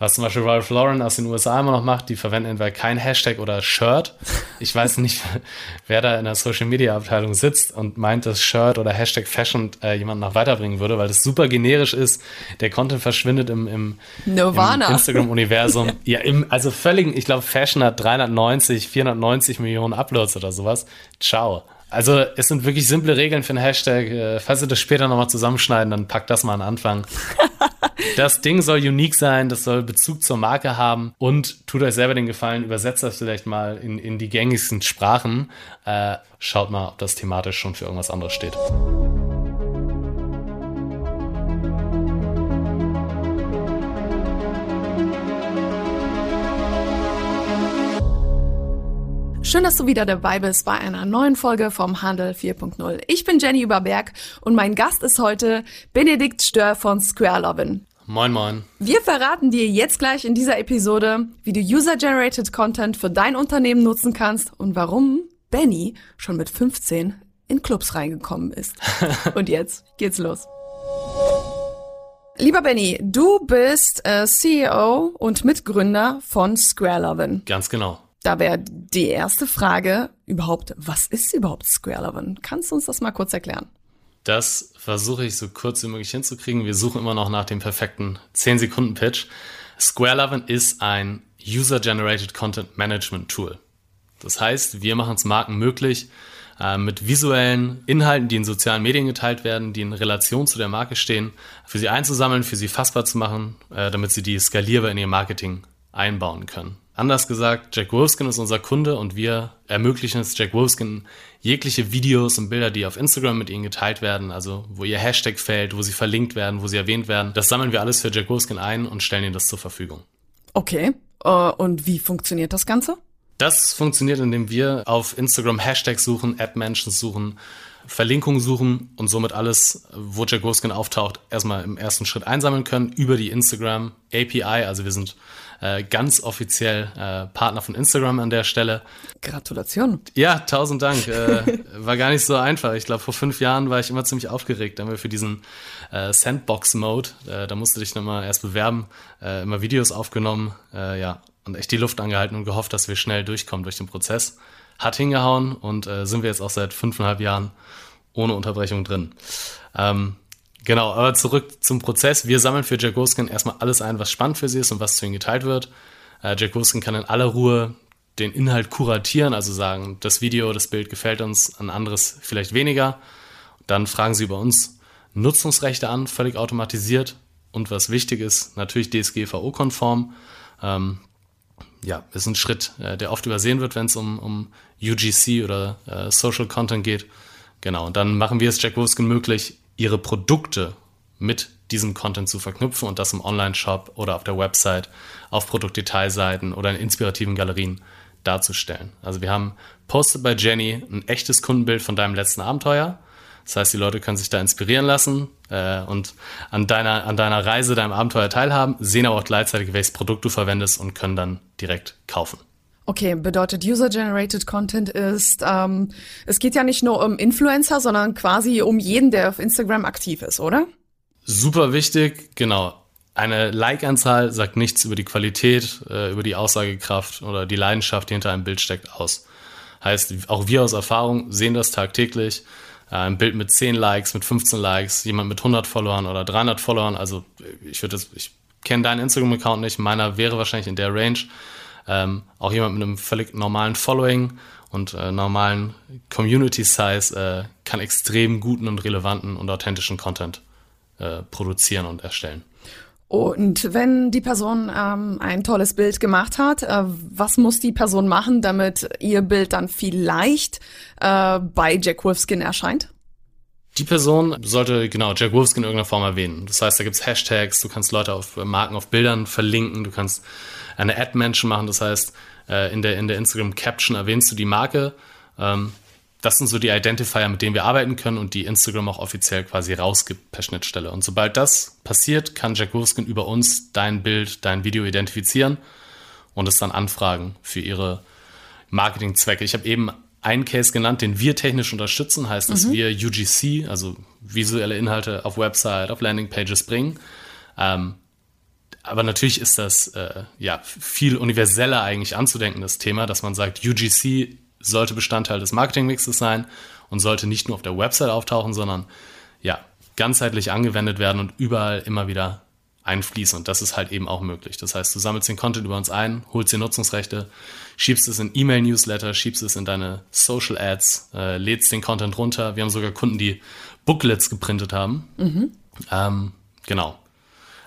Was zum Beispiel Ralph Lauren aus den USA immer noch macht, die verwenden entweder kein Hashtag oder Shirt. Ich weiß nicht, wer da in der Social Media Abteilung sitzt und meint, dass Shirt oder Hashtag Fashion äh, jemanden noch weiterbringen würde, weil das super generisch ist. Der Content verschwindet im, im, im Instagram-Universum. ja, im, also völlig, ich glaube, Fashion hat 390, 490 Millionen Uploads oder sowas. Ciao. Also es sind wirklich simple Regeln für einen Hashtag. Äh, falls ihr das später nochmal zusammenschneiden, dann packt das mal an Anfang. das Ding soll unique sein, das soll Bezug zur Marke haben und tut euch selber den Gefallen, übersetzt das vielleicht mal in, in die gängigsten Sprachen. Äh, schaut mal, ob das thematisch schon für irgendwas anderes steht. Schön, dass du wieder dabei bist bei einer neuen Folge vom Handel 4.0. Ich bin Jenny Überberg und mein Gast ist heute Benedikt Stör von Square Lovin. Moin, moin. Wir verraten dir jetzt gleich in dieser Episode, wie du User-Generated Content für dein Unternehmen nutzen kannst und warum Benny schon mit 15 in Clubs reingekommen ist. und jetzt geht's los. Lieber Benny, du bist äh, CEO und Mitgründer von Square Lovin. Ganz genau. Da wäre die erste Frage überhaupt, was ist überhaupt Square Eleven? Kannst du uns das mal kurz erklären? Das versuche ich so kurz wie möglich hinzukriegen. Wir suchen immer noch nach dem perfekten 10-Sekunden-Pitch. Square Eleven ist ein User-Generated Content Management Tool. Das heißt, wir machen es Marken möglich, äh, mit visuellen Inhalten, die in sozialen Medien geteilt werden, die in Relation zu der Marke stehen, für sie einzusammeln, für sie fassbar zu machen, äh, damit sie die skalierbar in ihr Marketing einbauen können. Anders gesagt, Jack Wolfskin ist unser Kunde und wir ermöglichen es Jack Wolfskin jegliche Videos und Bilder, die auf Instagram mit ihnen geteilt werden, also wo ihr Hashtag fällt, wo sie verlinkt werden, wo sie erwähnt werden. Das sammeln wir alles für Jack Wolfskin ein und stellen ihnen das zur Verfügung. Okay. Uh, und wie funktioniert das Ganze? Das funktioniert, indem wir auf Instagram Hashtags suchen, App-Mentions suchen, Verlinkungen suchen und somit alles, wo Jack Wolfskin auftaucht, erstmal im ersten Schritt einsammeln können über die Instagram API. Also wir sind äh, ganz offiziell äh, Partner von Instagram an der Stelle. Gratulation. Ja, tausend Dank. Äh, war gar nicht so einfach. Ich glaube, vor fünf Jahren war ich immer ziemlich aufgeregt. Da haben wir für diesen äh, Sandbox-Mode, äh, da musste ich nochmal erst bewerben, äh, immer Videos aufgenommen, äh, ja, und echt die Luft angehalten und gehofft, dass wir schnell durchkommen durch den Prozess. Hat hingehauen und äh, sind wir jetzt auch seit fünfeinhalb Jahren ohne Unterbrechung drin. Ähm, Genau, aber zurück zum Prozess. Wir sammeln für Jack Wolfskin erstmal alles ein, was spannend für sie ist und was zu ihnen geteilt wird. Äh, Jack Wolfskin kann in aller Ruhe den Inhalt kuratieren, also sagen, das Video, das Bild gefällt uns, ein anderes vielleicht weniger. Dann fragen sie über uns Nutzungsrechte an, völlig automatisiert. Und was wichtig ist, natürlich DSGVO-konform. Ähm, ja, ist ein Schritt, äh, der oft übersehen wird, wenn es um, um UGC oder äh, Social Content geht. Genau, und dann machen wir es Jack Wolfskin möglich, ihre Produkte mit diesem Content zu verknüpfen und das im Online-Shop oder auf der Website, auf Produktdetailseiten oder in inspirativen Galerien darzustellen. Also wir haben Posted by Jenny ein echtes Kundenbild von deinem letzten Abenteuer. Das heißt, die Leute können sich da inspirieren lassen äh, und an deiner, an deiner Reise, deinem Abenteuer teilhaben, sehen aber auch gleichzeitig, welches Produkt du verwendest und können dann direkt kaufen. Okay, bedeutet User-Generated Content ist, ähm, es geht ja nicht nur um Influencer, sondern quasi um jeden, der auf Instagram aktiv ist, oder? Super wichtig, genau. Eine Like-Anzahl sagt nichts über die Qualität, äh, über die Aussagekraft oder die Leidenschaft, die hinter einem Bild steckt, aus. Heißt, auch wir aus Erfahrung sehen das tagtäglich. Äh, ein Bild mit 10 Likes, mit 15 Likes, jemand mit 100 Followern oder 300 Followern. Also ich würde ich kenne deinen Instagram-Account nicht, meiner wäre wahrscheinlich in der Range. Ähm, auch jemand mit einem völlig normalen Following und äh, normalen Community Size äh, kann extrem guten und relevanten und authentischen Content äh, produzieren und erstellen. Und wenn die Person ähm, ein tolles Bild gemacht hat, äh, was muss die Person machen, damit ihr Bild dann vielleicht äh, bei Jack Wolfskin erscheint? Die Person sollte genau Jack Wolfskin in irgendeiner Form erwähnen. Das heißt, da gibt's Hashtags, du kannst Leute auf Marken auf Bildern verlinken, du kannst eine Ad-Mention machen. Das heißt, äh, in der, in der Instagram-Caption erwähnst du die Marke. Ähm, das sind so die Identifier, mit denen wir arbeiten können und die Instagram auch offiziell quasi rausgibt per Schnittstelle. Und sobald das passiert, kann Jack Wolfskin über uns dein Bild, dein Video identifizieren und es dann anfragen für ihre Marketingzwecke. Ich habe eben einen Case genannt, den wir technisch unterstützen, heißt, dass mhm. wir UGC, also visuelle Inhalte auf Website, auf Landingpages bringen. Ähm, aber natürlich ist das äh, ja viel universeller eigentlich anzudenken, das Thema, dass man sagt, UGC sollte Bestandteil des Marketingmixes sein und sollte nicht nur auf der Website auftauchen, sondern ja, ganzheitlich angewendet werden und überall immer wieder einfließen. Und das ist halt eben auch möglich. Das heißt, du sammelst den Content über uns ein, holst dir Nutzungsrechte, schiebst es in E-Mail-Newsletter, schiebst es in deine Social Ads, äh, lädst den Content runter. Wir haben sogar Kunden, die Booklets geprintet haben. Mhm. Ähm, genau.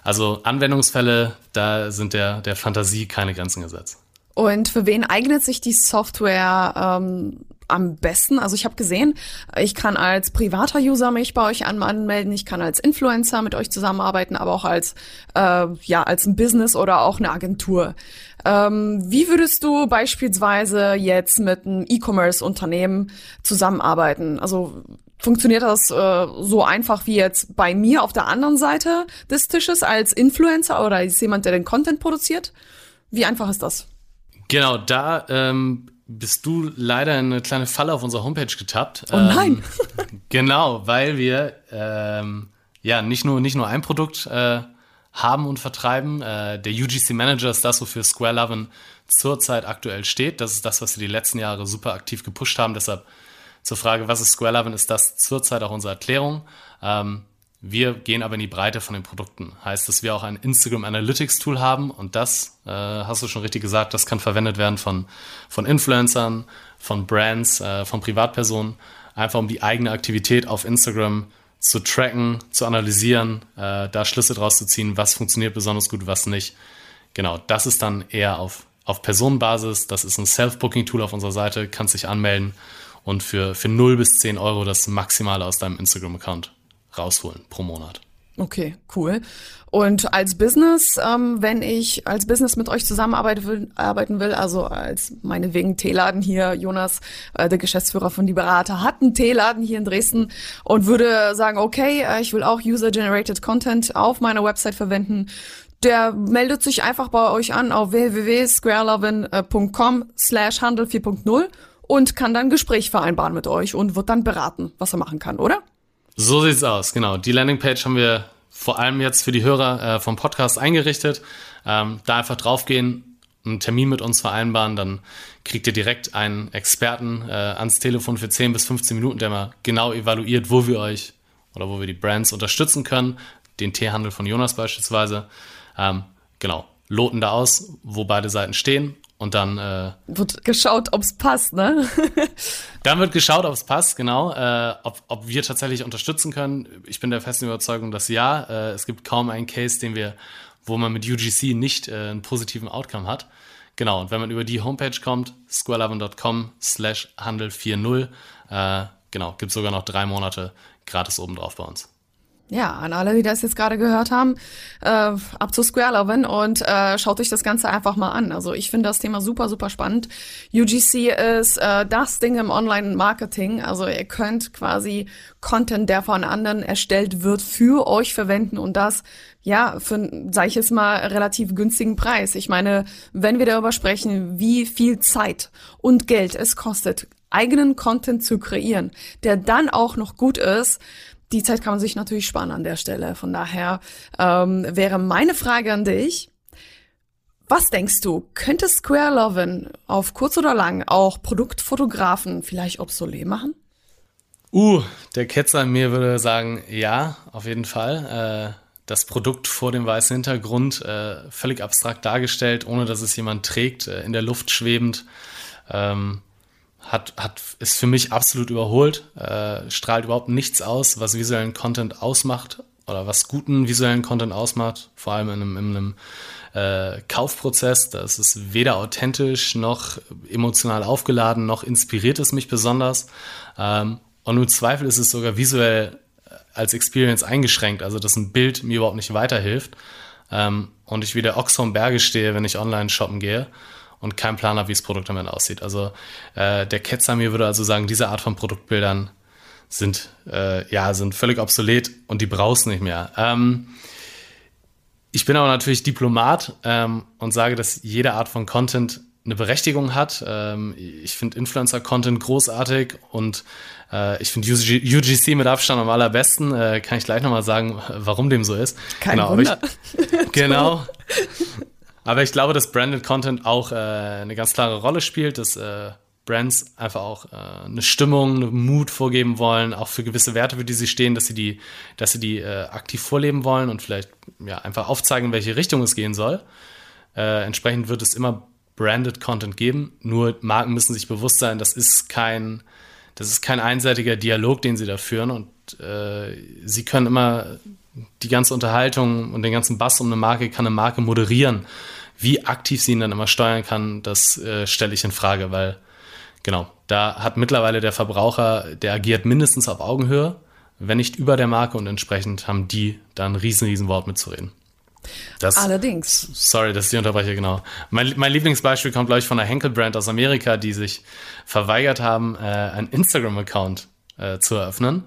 Also Anwendungsfälle, da sind der, der Fantasie keine Grenzen gesetzt. Und für wen eignet sich die Software ähm, am besten? Also ich habe gesehen, ich kann als privater User mich bei euch anmelden, ich kann als Influencer mit euch zusammenarbeiten, aber auch als äh, ja als ein Business oder auch eine Agentur. Ähm, wie würdest du beispielsweise jetzt mit einem E-Commerce-Unternehmen zusammenarbeiten? Also funktioniert das äh, so einfach wie jetzt bei mir auf der anderen Seite des Tisches als Influencer oder als jemand, der den Content produziert? Wie einfach ist das? Genau, da ähm, bist du leider in eine kleine Falle auf unserer Homepage getappt. Oh nein! Ähm, genau, weil wir ähm, ja nicht nur, nicht nur ein Produkt äh, haben und vertreiben. Äh, der UGC Manager ist das, wofür Square Lovin zurzeit aktuell steht. Das ist das, was wir die letzten Jahre super aktiv gepusht haben. Deshalb zur Frage, was ist Square Lovin, ist das zurzeit auch unsere Erklärung. Ähm, wir gehen aber in die Breite von den Produkten. Heißt, dass wir auch ein Instagram Analytics Tool haben und das, äh, hast du schon richtig gesagt, das kann verwendet werden von, von Influencern, von Brands, äh, von Privatpersonen, einfach um die eigene Aktivität auf Instagram zu tracken, zu analysieren, äh, da Schlüsse draus zu ziehen, was funktioniert besonders gut, was nicht. Genau, das ist dann eher auf, auf Personenbasis. Das ist ein Self-Booking-Tool auf unserer Seite, kannst dich anmelden und für, für 0 bis 10 Euro das Maximale aus deinem Instagram-Account rausholen pro Monat. Okay, cool. Und als Business, ähm, wenn ich als Business mit euch zusammenarbeiten will, also als meinetwegen Teeladen hier, Jonas, äh, der Geschäftsführer von Die Berater, hat einen Teeladen hier in Dresden und würde sagen, okay, äh, ich will auch User-Generated Content auf meiner Website verwenden, der meldet sich einfach bei euch an auf www.squarelovin.com slash handel 4.0 und kann dann Gespräch vereinbaren mit euch und wird dann beraten, was er machen kann, oder? So sieht's aus, genau. Die Landingpage haben wir vor allem jetzt für die Hörer äh, vom Podcast eingerichtet. Ähm, da einfach draufgehen, einen Termin mit uns vereinbaren, dann kriegt ihr direkt einen Experten äh, ans Telefon für 10 bis 15 Minuten, der mal genau evaluiert, wo wir euch oder wo wir die Brands unterstützen können. Den Teehandel von Jonas beispielsweise. Ähm, genau, loten da aus, wo beide Seiten stehen und dann äh, wird geschaut, ob es passt, ne? dann wird geschaut, ob es passt, genau. Äh, ob, ob wir tatsächlich unterstützen können. Ich bin der festen Überzeugung, dass ja. Äh, es gibt kaum einen Case, den wir, wo man mit UGC nicht äh, einen positiven Outcome hat. Genau, und wenn man über die Homepage kommt, squarelovin.com slash handel 40, äh, genau, gibt sogar noch drei Monate gratis obendrauf bei uns. Ja, an alle, die das jetzt gerade gehört haben, äh, ab zu Square Lovin und äh, schaut euch das Ganze einfach mal an. Also ich finde das Thema super, super spannend. UGC ist äh, das Ding im Online-Marketing. Also ihr könnt quasi Content, der von anderen erstellt wird, für euch verwenden und das ja, für, sag ich jetzt mal, relativ günstigen Preis. Ich meine, wenn wir darüber sprechen, wie viel Zeit und Geld es kostet, eigenen Content zu kreieren, der dann auch noch gut ist, die Zeit kann man sich natürlich sparen an der Stelle. Von daher ähm, wäre meine Frage an dich. Was denkst du, könnte Square Lovin auf kurz oder lang auch Produktfotografen vielleicht obsolet machen? Uh, der Ketzer in mir würde sagen, ja, auf jeden Fall. Äh, das Produkt vor dem weißen Hintergrund äh, völlig abstrakt dargestellt, ohne dass es jemand trägt, äh, in der Luft schwebend. Ähm, hat, hat, ist für mich absolut überholt, äh, strahlt überhaupt nichts aus, was visuellen Content ausmacht oder was guten visuellen Content ausmacht, vor allem in einem, in einem äh, Kaufprozess. Da ist weder authentisch noch emotional aufgeladen, noch inspiriert es mich besonders. Ähm, und im Zweifel ist es sogar visuell äh, als Experience eingeschränkt, also dass ein Bild mir überhaupt nicht weiterhilft ähm, und ich wie der Ochs vom Berge stehe, wenn ich online shoppen gehe und keinen Plan habe, wie das Produkt am Ende aussieht. Also äh, der Ketzer mir würde also sagen, diese Art von Produktbildern sind äh, ja sind völlig obsolet und die brauchst du nicht mehr. Ähm, ich bin aber natürlich Diplomat ähm, und sage, dass jede Art von Content eine Berechtigung hat. Ähm, ich finde Influencer-Content großartig und äh, ich finde UGC mit Abstand am allerbesten. Äh, kann ich gleich nochmal sagen, warum dem so ist. Kein genau, Wunder. Ich, genau. Aber ich glaube, dass Branded Content auch äh, eine ganz klare Rolle spielt, dass äh, Brands einfach auch äh, eine Stimmung, einen Mut vorgeben wollen, auch für gewisse Werte, für die sie stehen, dass sie die, dass sie die äh, aktiv vorleben wollen und vielleicht ja einfach aufzeigen, in welche Richtung es gehen soll. Äh, entsprechend wird es immer branded Content geben. Nur Marken müssen sich bewusst sein, das ist kein, das ist kein einseitiger Dialog, den sie da führen und äh, sie können immer die ganze Unterhaltung und den ganzen Bass um eine Marke kann eine Marke moderieren. Wie aktiv sie ihn dann immer steuern kann, das äh, stelle ich in Frage, weil genau, da hat mittlerweile der Verbraucher, der agiert mindestens auf Augenhöhe, wenn nicht über der Marke und entsprechend haben die da ein riesen, riesen Wort mitzureden. Das, Allerdings. Sorry, dass ich die unterbreche, genau. Mein, mein Lieblingsbeispiel kommt, glaube ich, von einer Henkel-Brand aus Amerika, die sich verweigert haben, äh, einen Instagram-Account äh, zu eröffnen.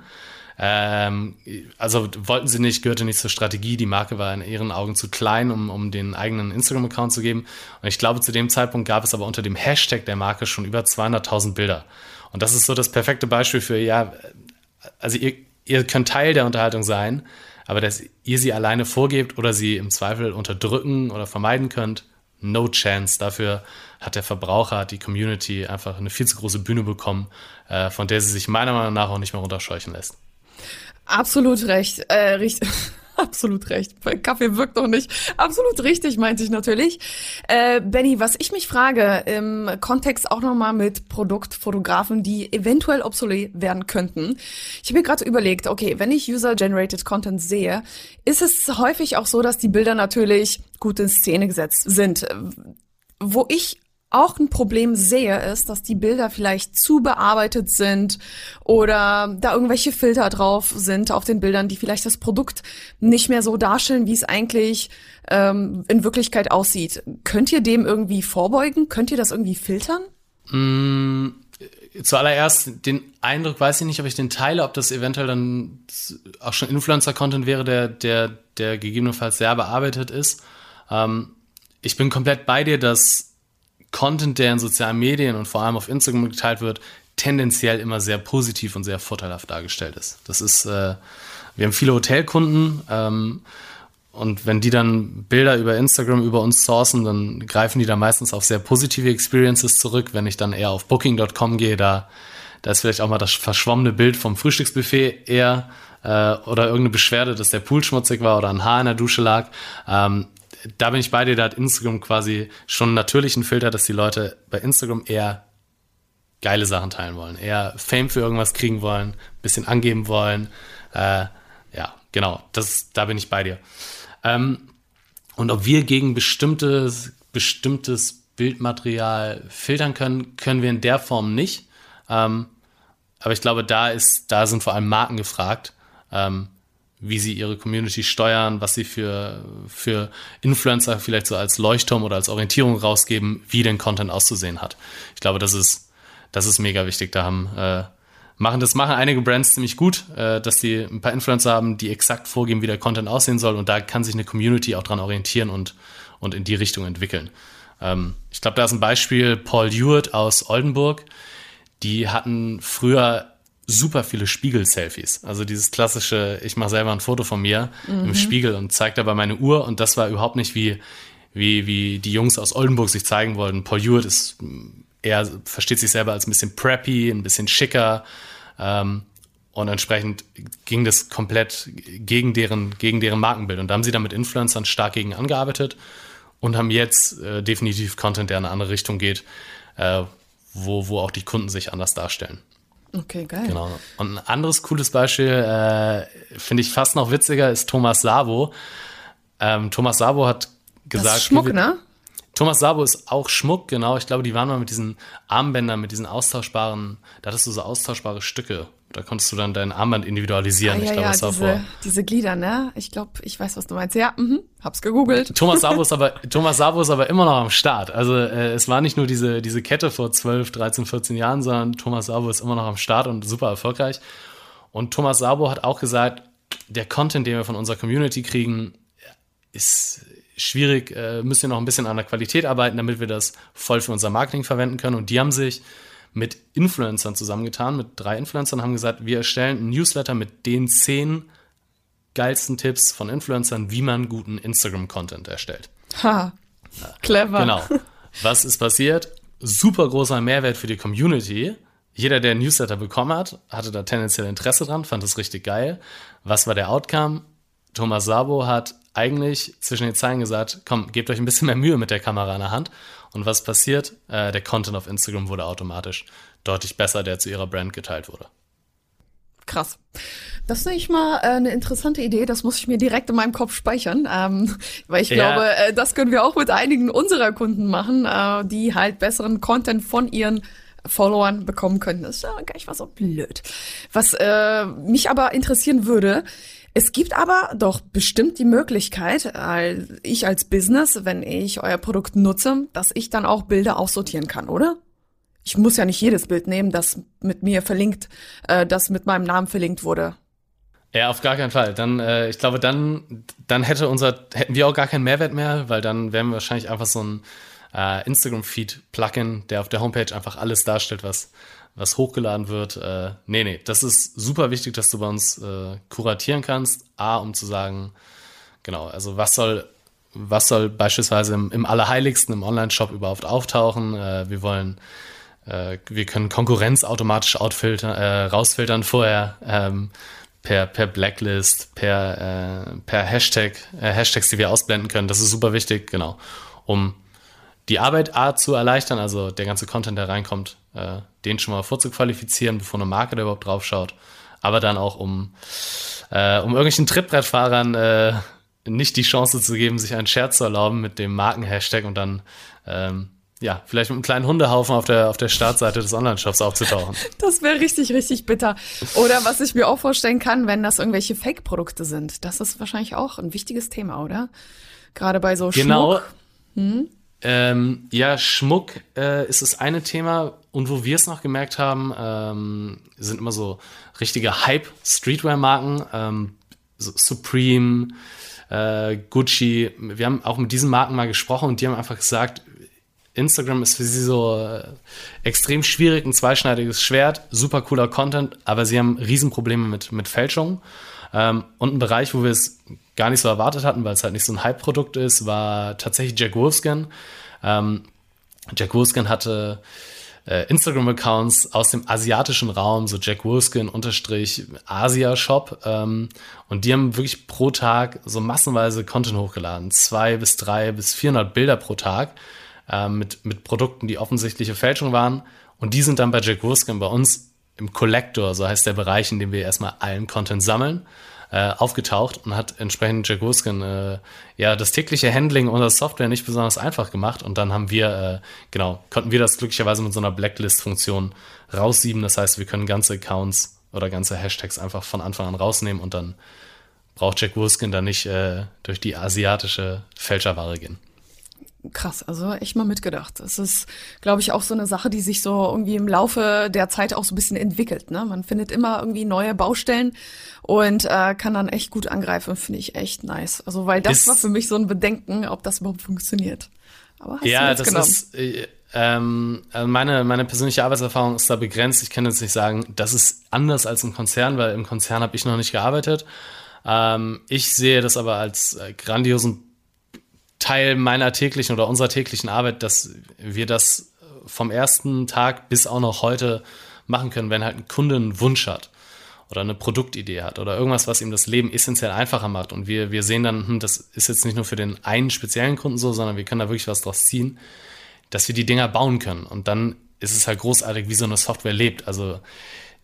Ähm, also wollten sie nicht, gehörte nicht zur Strategie. Die Marke war in ihren Augen zu klein, um, um den eigenen Instagram-Account zu geben. Und ich glaube, zu dem Zeitpunkt gab es aber unter dem Hashtag der Marke schon über 200.000 Bilder. Und das ist so das perfekte Beispiel für, ja, also ihr, ihr könnt Teil der Unterhaltung sein, aber dass ihr sie alleine vorgebt oder sie im Zweifel unterdrücken oder vermeiden könnt, no chance. Dafür hat der Verbraucher, hat die Community einfach eine viel zu große Bühne bekommen, äh, von der sie sich meiner Meinung nach auch nicht mehr runterscheuchen lässt. Absolut recht. Äh, richtig. Absolut recht. Kaffee wirkt doch nicht. Absolut richtig, meinte ich natürlich. Äh, Benny, was ich mich frage, im Kontext auch nochmal mit Produktfotografen, die eventuell obsolet werden könnten. Ich habe mir gerade überlegt, okay, wenn ich User-Generated Content sehe, ist es häufig auch so, dass die Bilder natürlich gut in Szene gesetzt sind. Wo ich auch ein Problem sehe, ist, dass die Bilder vielleicht zu bearbeitet sind oder da irgendwelche Filter drauf sind auf den Bildern, die vielleicht das Produkt nicht mehr so darstellen, wie es eigentlich ähm, in Wirklichkeit aussieht. Könnt ihr dem irgendwie vorbeugen? Könnt ihr das irgendwie filtern? Mm, zuallererst den Eindruck, weiß ich nicht, ob ich den teile, ob das eventuell dann auch schon Influencer-Content wäre, der, der, der gegebenenfalls sehr bearbeitet ist. Ähm, ich bin komplett bei dir, dass Content, der in sozialen Medien und vor allem auf Instagram geteilt wird, tendenziell immer sehr positiv und sehr vorteilhaft dargestellt ist. Das ist, äh, wir haben viele Hotelkunden ähm, und wenn die dann Bilder über Instagram über uns sourcen, dann greifen die da meistens auf sehr positive Experiences zurück. Wenn ich dann eher auf Booking.com gehe, da, da ist vielleicht auch mal das verschwommene Bild vom Frühstücksbuffet eher äh, oder irgendeine Beschwerde, dass der Pool schmutzig war oder ein Haar in der Dusche lag. Ähm, da bin ich bei dir, da hat Instagram quasi schon einen natürlichen Filter, dass die Leute bei Instagram eher geile Sachen teilen wollen, eher Fame für irgendwas kriegen wollen, bisschen angeben wollen. Äh, ja, genau, das, da bin ich bei dir. Ähm, und ob wir gegen bestimmtes, bestimmtes Bildmaterial filtern können, können wir in der Form nicht. Ähm, aber ich glaube, da ist, da sind vor allem Marken gefragt. Ähm, wie sie ihre Community steuern, was sie für, für Influencer vielleicht so als Leuchtturm oder als Orientierung rausgeben, wie denn Content auszusehen hat. Ich glaube, das ist, das ist mega wichtig. Da haben, äh, machen das machen einige Brands ziemlich gut, äh, dass die ein paar Influencer haben, die exakt vorgeben, wie der Content aussehen soll. Und da kann sich eine Community auch dran orientieren und, und in die Richtung entwickeln. Ähm, ich glaube, da ist ein Beispiel Paul Hewitt aus Oldenburg. Die hatten früher super viele Spiegel-Selfies. Also dieses klassische, ich mache selber ein Foto von mir mhm. im Spiegel und zeige dabei meine Uhr und das war überhaupt nicht wie, wie, wie die Jungs aus Oldenburg sich zeigen wollten. Paul Hewitt ist er versteht sich selber als ein bisschen preppy, ein bisschen schicker ähm, und entsprechend ging das komplett gegen deren, gegen deren Markenbild. Und da haben sie dann mit Influencern stark gegen angearbeitet und haben jetzt äh, definitiv Content, der in eine andere Richtung geht, äh, wo, wo auch die Kunden sich anders darstellen. Okay, geil. Genau. Und ein anderes cooles Beispiel, äh, finde ich fast noch witziger, ist Thomas Sabo. Ähm, Thomas Sabo hat gesagt. Das ist Schmuck, ne? Thomas Sabo ist auch Schmuck, genau. Ich glaube, die waren mal mit diesen Armbändern, mit diesen austauschbaren, da hattest du so austauschbare Stücke. Da konntest du dann dein Armband individualisieren. Ah, ja, ich glaube, ja, das war diese, vor. diese Glieder, ne? Ich glaube, ich weiß, was du meinst. Ja, mhm, hab's gegoogelt. Thomas Sabo ist aber, Thomas Sabo ist aber immer noch am Start. Also äh, es war nicht nur diese, diese Kette vor 12, 13, 14 Jahren, sondern Thomas Sabo ist immer noch am Start und super erfolgreich. Und Thomas Sabo hat auch gesagt, der Content, den wir von unserer Community kriegen, ist schwierig, äh, müsst ihr noch ein bisschen an der Qualität arbeiten, damit wir das voll für unser Marketing verwenden können. Und die haben sich mit Influencern zusammengetan, mit drei Influencern, haben gesagt, wir erstellen ein Newsletter mit den zehn geilsten Tipps von Influencern, wie man guten Instagram-Content erstellt. Ha, clever. Genau. Was ist passiert? Super großer Mehrwert für die Community. Jeder, der ein Newsletter bekommen hat, hatte da tendenziell Interesse dran, fand es richtig geil. Was war der Outcome? Thomas Sabo hat eigentlich zwischen den Zeilen gesagt, komm, gebt euch ein bisschen mehr Mühe mit der Kamera in der Hand. Und was passiert? Äh, der Content auf Instagram wurde automatisch deutlich besser, der zu ihrer Brand geteilt wurde. Krass. Das ist nicht mal äh, eine interessante Idee. Das muss ich mir direkt in meinem Kopf speichern, ähm, weil ich ja. glaube, äh, das können wir auch mit einigen unserer Kunden machen, äh, die halt besseren Content von ihren Followern bekommen können. Das ist ja gar nicht mal so blöd. Was äh, mich aber interessieren würde, es gibt aber doch bestimmt die Möglichkeit, ich als Business, wenn ich euer Produkt nutze, dass ich dann auch Bilder aussortieren kann, oder? ich muss ja nicht jedes Bild nehmen, das mit mir verlinkt, äh, das mit meinem Namen verlinkt wurde. Ja, auf gar keinen Fall. Dann, äh, ich glaube, dann, dann hätte unser, hätten wir auch gar keinen Mehrwert mehr, weil dann wären wir wahrscheinlich einfach so ein äh, Instagram-Feed-Plugin, der auf der Homepage einfach alles darstellt, was, was hochgeladen wird. Äh, nee, nee, das ist super wichtig, dass du bei uns äh, kuratieren kannst. A, um zu sagen, genau, also was soll, was soll beispielsweise im, im Allerheiligsten im Online-Shop überhaupt auftauchen? Äh, wir wollen äh, wir können Konkurrenz automatisch äh, rausfiltern vorher ähm, per, per Blacklist, per, äh, per Hashtag, äh, Hashtags, die wir ausblenden können. Das ist super wichtig, genau, um die Arbeit A zu erleichtern, also der ganze Content, der reinkommt, äh, den schon mal vorzuqualifizieren, bevor eine Marke da überhaupt draufschaut, aber dann auch um, äh, um irgendwelchen Trittbrettfahrern äh, nicht die Chance zu geben, sich einen Scherz zu erlauben mit dem Marken-Hashtag und dann ähm, ja, vielleicht mit einem kleinen Hundehaufen auf der, auf der Startseite des Online-Shops aufzutauchen. Das wäre richtig, richtig bitter. Oder was ich mir auch vorstellen kann, wenn das irgendwelche Fake-Produkte sind. Das ist wahrscheinlich auch ein wichtiges Thema, oder? Gerade bei so genau. Schmuck. Hm? Ähm, ja, Schmuck äh, ist das eine Thema. Und wo wir es noch gemerkt haben, ähm, sind immer so richtige Hype-Streetwear-Marken. Ähm, so Supreme, äh, Gucci. Wir haben auch mit diesen Marken mal gesprochen und die haben einfach gesagt, Instagram ist für sie so äh, extrem schwierig, ein zweischneidiges Schwert, super cooler Content, aber sie haben Riesenprobleme mit, mit Fälschungen. Ähm, und ein Bereich, wo wir es gar nicht so erwartet hatten, weil es halt nicht so ein Hype-Produkt ist, war tatsächlich Jack Wolfskin. Ähm, Jack Wolfskin hatte äh, Instagram-Accounts aus dem asiatischen Raum, so Jack Wolfskin unterstrich Asia Shop. Ähm, und die haben wirklich pro Tag so massenweise Content hochgeladen. Zwei bis drei bis 400 Bilder pro Tag äh, mit, mit Produkten, die offensichtliche Fälschung waren. Und die sind dann bei Jack Wolfskin bei uns im Collector, so heißt der Bereich, in dem wir erstmal allen Content sammeln, äh, aufgetaucht und hat entsprechend Jack Wolfskin äh, ja das tägliche Handling unserer Software nicht besonders einfach gemacht. Und dann haben wir, äh, genau, konnten wir das glücklicherweise mit so einer Blacklist-Funktion raussieben. Das heißt, wir können ganze Accounts oder ganze Hashtags einfach von Anfang an rausnehmen und dann braucht Jack Wolfskin da nicht äh, durch die asiatische Fälscherware gehen krass, also echt mal mitgedacht. Es ist, glaube ich, auch so eine Sache, die sich so irgendwie im Laufe der Zeit auch so ein bisschen entwickelt. Ne? Man findet immer irgendwie neue Baustellen und äh, kann dann echt gut angreifen, finde ich echt nice. Also weil das ist, war für mich so ein Bedenken, ob das überhaupt funktioniert. Aber hast ja, du das genommen. ist äh, ähm, also meine, meine persönliche Arbeitserfahrung ist da begrenzt. Ich kann jetzt nicht sagen, das ist anders als im Konzern, weil im Konzern habe ich noch nicht gearbeitet. Ähm, ich sehe das aber als äh, grandiosen Teil meiner täglichen oder unserer täglichen Arbeit, dass wir das vom ersten Tag bis auch noch heute machen können, wenn halt ein Kunde einen Wunsch hat oder eine Produktidee hat oder irgendwas, was ihm das Leben essentiell einfacher macht. Und wir, wir sehen dann, hm, das ist jetzt nicht nur für den einen speziellen Kunden so, sondern wir können da wirklich was draus ziehen, dass wir die Dinger bauen können. Und dann ist es halt großartig, wie so eine Software lebt. Also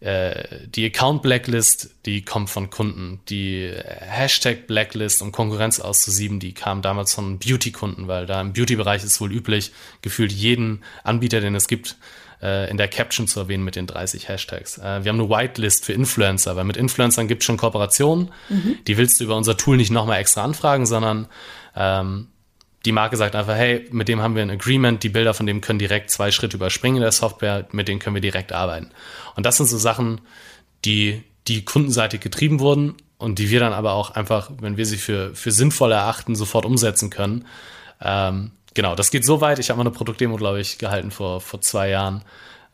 die Account Blacklist, die kommt von Kunden. Die Hashtag Blacklist, um Konkurrenz auszusieben, die kam damals von Beauty-Kunden, weil da im Beauty-Bereich ist wohl üblich, gefühlt jeden Anbieter, den es gibt, äh, in der Caption zu erwähnen mit den 30 Hashtags. Äh, wir haben eine Whitelist für Influencer, weil mit Influencern gibt es schon Kooperationen. Mhm. Die willst du über unser Tool nicht nochmal extra anfragen, sondern ähm, die Marke sagt einfach, hey, mit dem haben wir ein Agreement, die Bilder von dem können direkt zwei Schritte überspringen in der Software, mit denen können wir direkt arbeiten. Und das sind so Sachen, die, die kundenseitig getrieben wurden und die wir dann aber auch einfach, wenn wir sie für, für sinnvoll erachten, sofort umsetzen können. Ähm, genau, das geht so weit. Ich habe mal eine Produktdemo, glaube ich, gehalten vor, vor zwei Jahren.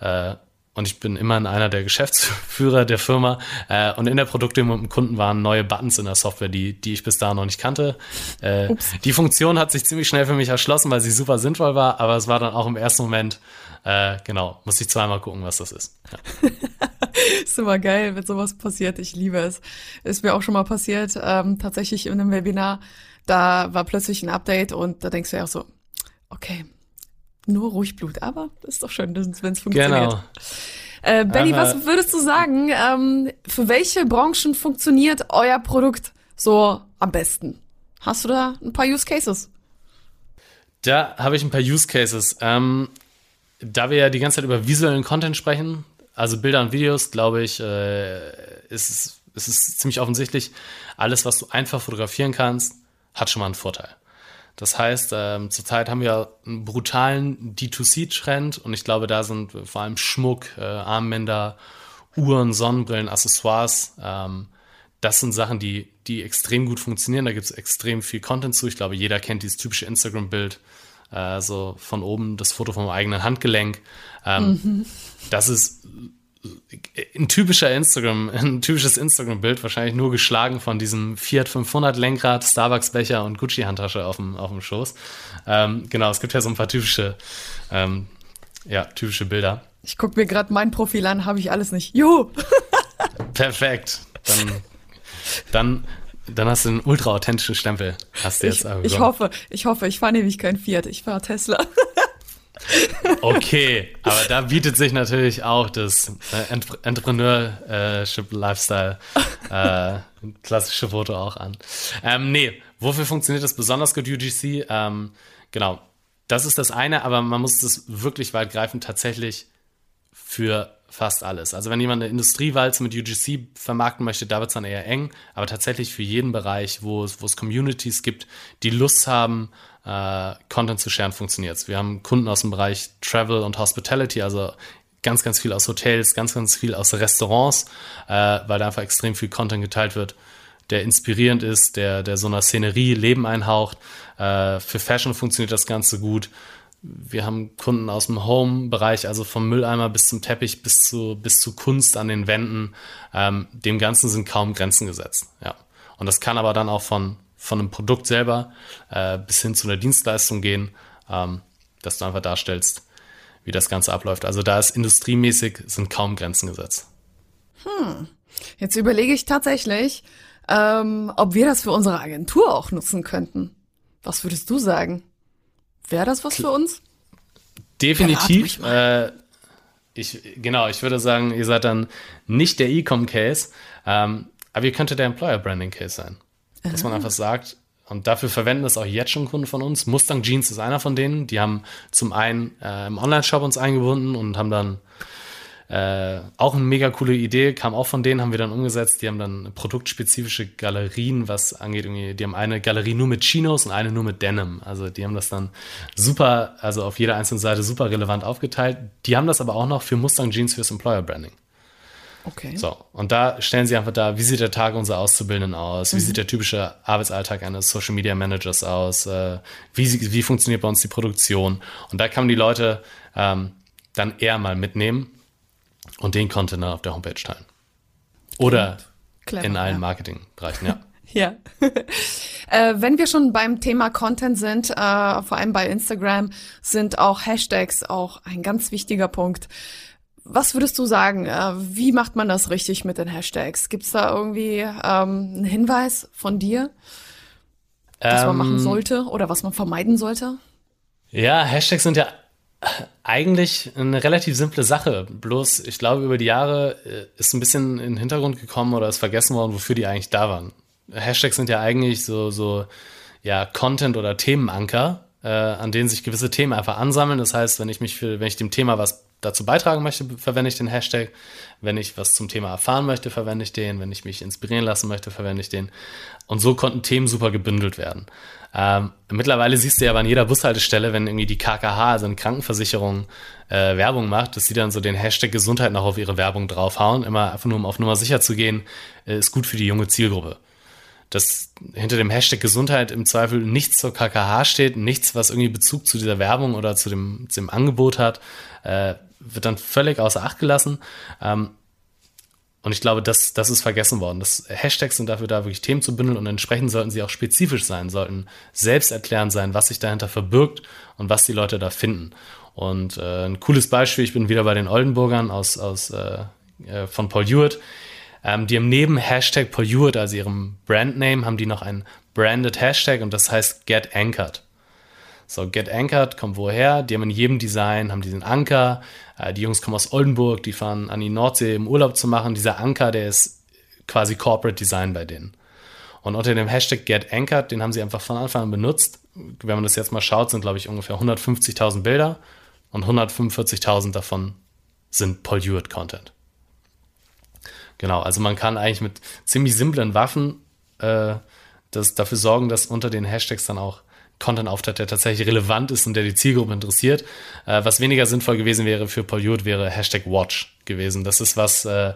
Äh, und ich bin immerhin einer der Geschäftsführer der Firma. Äh, und in der Produktdemo mit dem Kunden waren neue Buttons in der Software, die, die ich bis dahin noch nicht kannte. Äh, die Funktion hat sich ziemlich schnell für mich erschlossen, weil sie super sinnvoll war, aber es war dann auch im ersten Moment, äh, genau, muss ich zweimal gucken, was das ist. Ja. ist immer geil, wenn sowas passiert. Ich liebe es. Ist mir auch schon mal passiert, ähm, tatsächlich in einem Webinar. Da war plötzlich ein Update und da denkst du ja auch so, okay, nur ruhig Blut, aber ist doch schön, wenn es funktioniert. Genau. Äh, Benny, was würdest du sagen, ähm, für welche Branchen funktioniert euer Produkt so am besten? Hast du da ein paar Use Cases? Da habe ich ein paar Use Cases. Ähm, da wir ja die ganze Zeit über visuellen Content sprechen, also Bilder und Videos, glaube ich, äh, ist, es, ist es ziemlich offensichtlich, alles, was du einfach fotografieren kannst, hat schon mal einen Vorteil. Das heißt, ähm, zurzeit haben wir einen brutalen D2C-Trend und ich glaube, da sind vor allem Schmuck, äh, Armbänder, Uhren, Sonnenbrillen, Accessoires. Ähm, das sind Sachen, die, die extrem gut funktionieren. Da gibt es extrem viel Content zu. Ich glaube, jeder kennt dieses typische Instagram-Bild, äh, so von oben das Foto vom eigenen Handgelenk. Ähm, mhm. Das ist ein typischer Instagram, ein typisches Instagram-Bild, wahrscheinlich nur geschlagen von diesem Fiat 500 Lenkrad, Starbucks-Becher und Gucci-Handtasche auf dem, auf dem Schoß. Ähm, genau, es gibt ja so ein paar typische, ähm, ja, typische Bilder. Ich gucke mir gerade mein Profil an, habe ich alles nicht. Juhu! Perfekt. Dann, dann, dann hast du einen ultra authentischen Stempel. Hast du jetzt ich, ich hoffe, ich hoffe, ich fahre nämlich kein Fiat, ich fahre Tesla. Okay, aber da bietet sich natürlich auch das äh, Entrepreneurship Lifestyle äh, klassische Foto auch an. Ähm, nee, wofür funktioniert das besonders gut UGC? Ähm, genau, das ist das eine, aber man muss das wirklich weitgreifend tatsächlich für fast alles. Also wenn jemand eine Industriewalze mit UGC vermarkten möchte, da wird es dann eher eng, aber tatsächlich für jeden Bereich, wo es Communities gibt, die Lust haben, äh, Content zu sharen, funktioniert. Wir haben Kunden aus dem Bereich Travel und Hospitality, also ganz, ganz viel aus Hotels, ganz, ganz viel aus Restaurants, äh, weil da einfach extrem viel Content geteilt wird, der inspirierend ist, der, der so einer Szenerie Leben einhaucht. Äh, für Fashion funktioniert das Ganze gut. Wir haben Kunden aus dem Home-Bereich, also vom Mülleimer bis zum Teppich bis zu, bis zu Kunst an den Wänden. Ähm, dem Ganzen sind kaum Grenzen gesetzt. Ja. Und das kann aber dann auch von, von einem Produkt selber äh, bis hin zu einer Dienstleistung gehen, ähm, dass du einfach darstellst, wie das Ganze abläuft. Also da ist industriemäßig, sind kaum Grenzen gesetzt. Hm. Jetzt überlege ich tatsächlich, ähm, ob wir das für unsere Agentur auch nutzen könnten. Was würdest du sagen? Wäre das was für uns? Definitiv. Äh, ich, genau, ich würde sagen, ihr seid dann nicht der E-Com-Case, ähm, aber ihr könntet der Employer-Branding-Case sein dass man einfach sagt, und dafür verwenden das auch jetzt schon Kunden von uns. Mustang Jeans ist einer von denen. Die haben zum einen äh, im Online-Shop uns eingebunden und haben dann äh, auch eine mega coole Idee, kam auch von denen, haben wir dann umgesetzt. Die haben dann produktspezifische Galerien, was angeht. Irgendwie, die haben eine Galerie nur mit Chinos und eine nur mit Denim. Also die haben das dann super, also auf jeder einzelnen Seite super relevant aufgeteilt. Die haben das aber auch noch für Mustang Jeans fürs Employer Branding. Okay. So, und da stellen sie einfach da, wie sieht der Tag unserer Auszubildenden aus? Wie mhm. sieht der typische Arbeitsalltag eines Social Media Managers aus? Äh, wie, wie funktioniert bei uns die Produktion? Und da kann man die Leute ähm, dann eher mal mitnehmen und den Content dann auf der Homepage teilen. Oder Clever, in allen ja. Marketingbereichen, ja. ja. äh, wenn wir schon beim Thema Content sind, äh, vor allem bei Instagram, sind auch Hashtags auch ein ganz wichtiger Punkt. Was würdest du sagen? Äh, wie macht man das richtig mit den Hashtags? Gibt es da irgendwie ähm, einen Hinweis von dir, was ähm, man machen ähm, sollte oder was man vermeiden sollte? Ja, Hashtags sind ja eigentlich eine relativ simple Sache. Bloß, ich glaube, über die Jahre äh, ist ein bisschen in den Hintergrund gekommen oder ist vergessen worden, wofür die eigentlich da waren. Hashtags sind ja eigentlich so, so ja, Content- oder Themenanker, äh, an denen sich gewisse Themen einfach ansammeln. Das heißt, wenn ich mich für, wenn ich dem Thema was dazu beitragen möchte, verwende ich den Hashtag. Wenn ich was zum Thema erfahren möchte, verwende ich den. Wenn ich mich inspirieren lassen möchte, verwende ich den. Und so konnten Themen super gebündelt werden. Ähm, mittlerweile siehst du ja an jeder Bushaltestelle, wenn irgendwie die KKH, also eine Krankenversicherung, äh, Werbung macht, dass sie dann so den Hashtag Gesundheit noch auf ihre Werbung draufhauen. Immer einfach nur, um auf Nummer sicher zu gehen, äh, ist gut für die junge Zielgruppe. Dass hinter dem Hashtag Gesundheit im Zweifel nichts zur KKH steht, nichts, was irgendwie Bezug zu dieser Werbung oder zu dem, zu dem Angebot hat, äh, wird dann völlig außer Acht gelassen. Ähm, und ich glaube, das, das ist vergessen worden. Das Hashtags sind dafür da, wirklich Themen zu bündeln und entsprechend sollten sie auch spezifisch sein, sollten selbsterklärend sein, was sich dahinter verbirgt und was die Leute da finden. Und äh, ein cooles Beispiel, ich bin wieder bei den Oldenburgern aus, aus, äh, äh von Paul Hewitt. Ähm, die haben neben Hashtag Paul Hewitt, also ihrem Brandname, haben die noch ein branded Hashtag und das heißt Get Anchored. So, Get Anchored kommt woher? Die haben in jedem Design, haben diesen Anker. Äh, die Jungs kommen aus Oldenburg, die fahren an die Nordsee, um Urlaub zu machen. Dieser Anker, der ist quasi Corporate Design bei denen. Und unter dem Hashtag Get Anchored, den haben sie einfach von Anfang an benutzt. Wenn man das jetzt mal schaut, sind, glaube ich, ungefähr 150.000 Bilder und 145.000 davon sind Paul Hewitt Content. Genau, also man kann eigentlich mit ziemlich simplen Waffen äh, das, dafür sorgen, dass unter den Hashtags dann auch Content auftaucht, der tatsächlich relevant ist und der die Zielgruppe interessiert. Äh, was weniger sinnvoll gewesen wäre für Paul Hewitt, wäre Hashtag Watch gewesen. Das ist was, äh,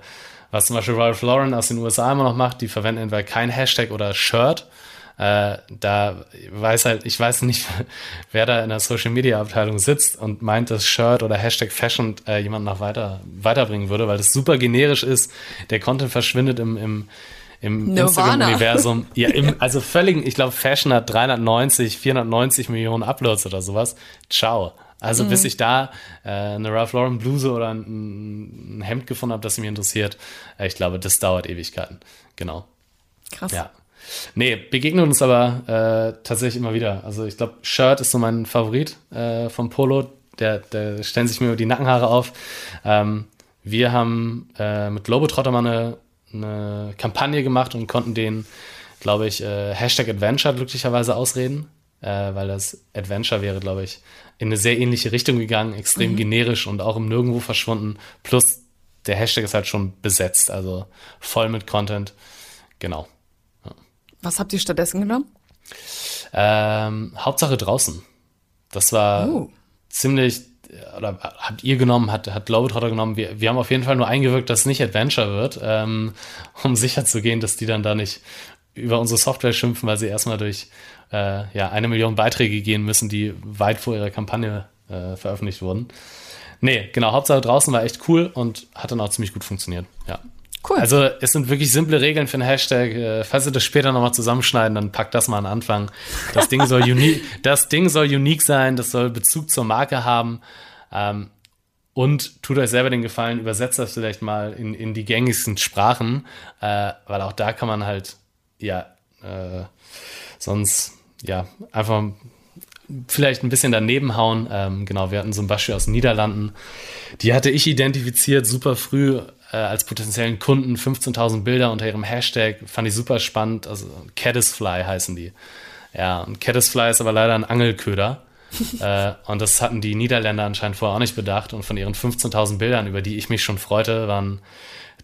was zum Beispiel Ralph Lauren aus den USA immer noch macht. Die verwenden entweder kein Hashtag oder Shirt. Äh, da weiß halt, ich weiß nicht, wer da in der Social Media Abteilung sitzt und meint, dass Shirt oder Hashtag Fashion äh, jemand noch weiter, weiterbringen würde, weil das super generisch ist. Der Content verschwindet im, im im Instagram-Universum. Ja, im, also völlig, ich glaube, Fashion hat 390, 490 Millionen Uploads oder sowas. Ciao. Also mhm. bis ich da äh, eine Ralph Lauren Bluse oder ein, ein Hemd gefunden habe, das mich interessiert, äh, ich glaube, das dauert Ewigkeiten. Genau. Krass. Ja. Nee, begegnen uns aber äh, tatsächlich immer wieder. Also ich glaube, Shirt ist so mein Favorit äh, vom Polo. Der, der stellen sich mir die Nackenhaare auf. Ähm, wir haben äh, mit Globetrotter mal eine eine Kampagne gemacht und konnten den, glaube ich, äh, Hashtag Adventure glücklicherweise ausreden, äh, weil das Adventure wäre, glaube ich, in eine sehr ähnliche Richtung gegangen, extrem mhm. generisch und auch im Nirgendwo verschwunden. Plus der Hashtag ist halt schon besetzt, also voll mit Content. Genau. Ja. Was habt ihr stattdessen genommen? Ähm, Hauptsache draußen. Das war uh. ziemlich oder habt ihr genommen, hat, hat Globetrotter genommen, wir, wir haben auf jeden Fall nur eingewirkt, dass es nicht Adventure wird, ähm, um sicher zu gehen, dass die dann da nicht über unsere Software schimpfen, weil sie erstmal durch äh, ja, eine Million Beiträge gehen müssen, die weit vor ihrer Kampagne äh, veröffentlicht wurden. Nee, genau, Hauptsache draußen war echt cool und hat dann auch ziemlich gut funktioniert, ja. Cool. Also es sind wirklich simple Regeln für einen Hashtag. Äh, falls ihr das später nochmal zusammenschneiden, dann packt das mal an Anfang. Das Ding soll unique, das Ding soll unique sein, das soll Bezug zur Marke haben. Ähm, und tut euch selber den Gefallen, übersetzt das vielleicht mal in, in die gängigsten Sprachen, äh, weil auch da kann man halt, ja, äh, sonst, ja, einfach vielleicht ein bisschen daneben hauen. Ähm, genau, wir hatten so ein Beispiel aus den Niederlanden. Die hatte ich identifiziert super früh äh, als potenziellen Kunden 15.000 Bilder unter ihrem Hashtag. Fand ich super spannend. Also Caddisfly heißen die. Ja, und Caddisfly ist aber leider ein Angelköder. äh, und das hatten die Niederländer anscheinend vorher auch nicht bedacht. Und von ihren 15.000 Bildern, über die ich mich schon freute, waren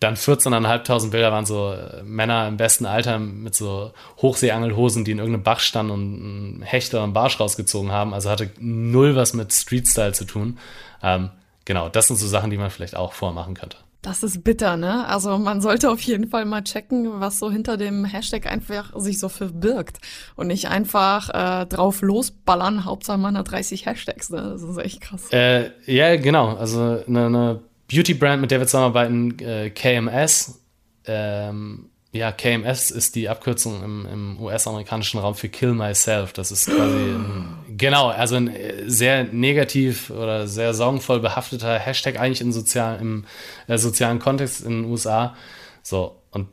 dann 14.500 Bilder waren so äh, Männer im besten Alter mit so Hochseeangelhosen, die in irgendeinem Bach standen und einen Hecht oder einen Barsch rausgezogen haben. Also hatte null was mit Street-Style zu tun. Ähm, genau, das sind so Sachen, die man vielleicht auch vormachen könnte. Das ist bitter, ne? Also man sollte auf jeden Fall mal checken, was so hinter dem Hashtag einfach sich so verbirgt und nicht einfach äh, drauf losballern. Hauptsache man hat 30 Hashtags, ne? Das ist echt krass. Äh, ja, genau. Also eine, eine Beauty-Brand, mit der wir zusammenarbeiten, äh, KMS. Ähm, ja, KMS ist die Abkürzung im, im US-amerikanischen Raum für Kill Myself. Das ist quasi ein, genau, also ein äh, sehr negativ oder sehr sorgenvoll behafteter Hashtag eigentlich im sozialen, im äh, sozialen Kontext in den USA. So, und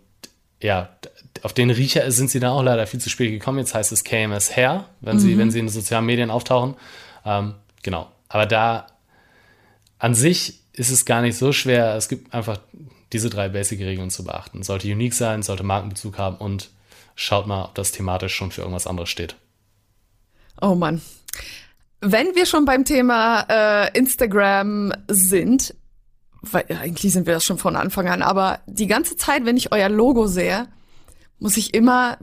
ja, auf den Riecher sind sie dann auch leider viel zu spät gekommen. Jetzt heißt es KMS Hair, wenn mhm. sie, wenn sie in den sozialen Medien auftauchen. Ähm, genau. Aber da an sich ist es gar nicht so schwer. Es gibt einfach diese drei Basic-Regeln zu beachten. Sollte unique sein, sollte Markenbezug haben und schaut mal, ob das thematisch schon für irgendwas anderes steht. Oh Mann. Wenn wir schon beim Thema äh, Instagram sind, weil eigentlich sind wir das schon von Anfang an, aber die ganze Zeit, wenn ich euer Logo sehe, muss ich immer,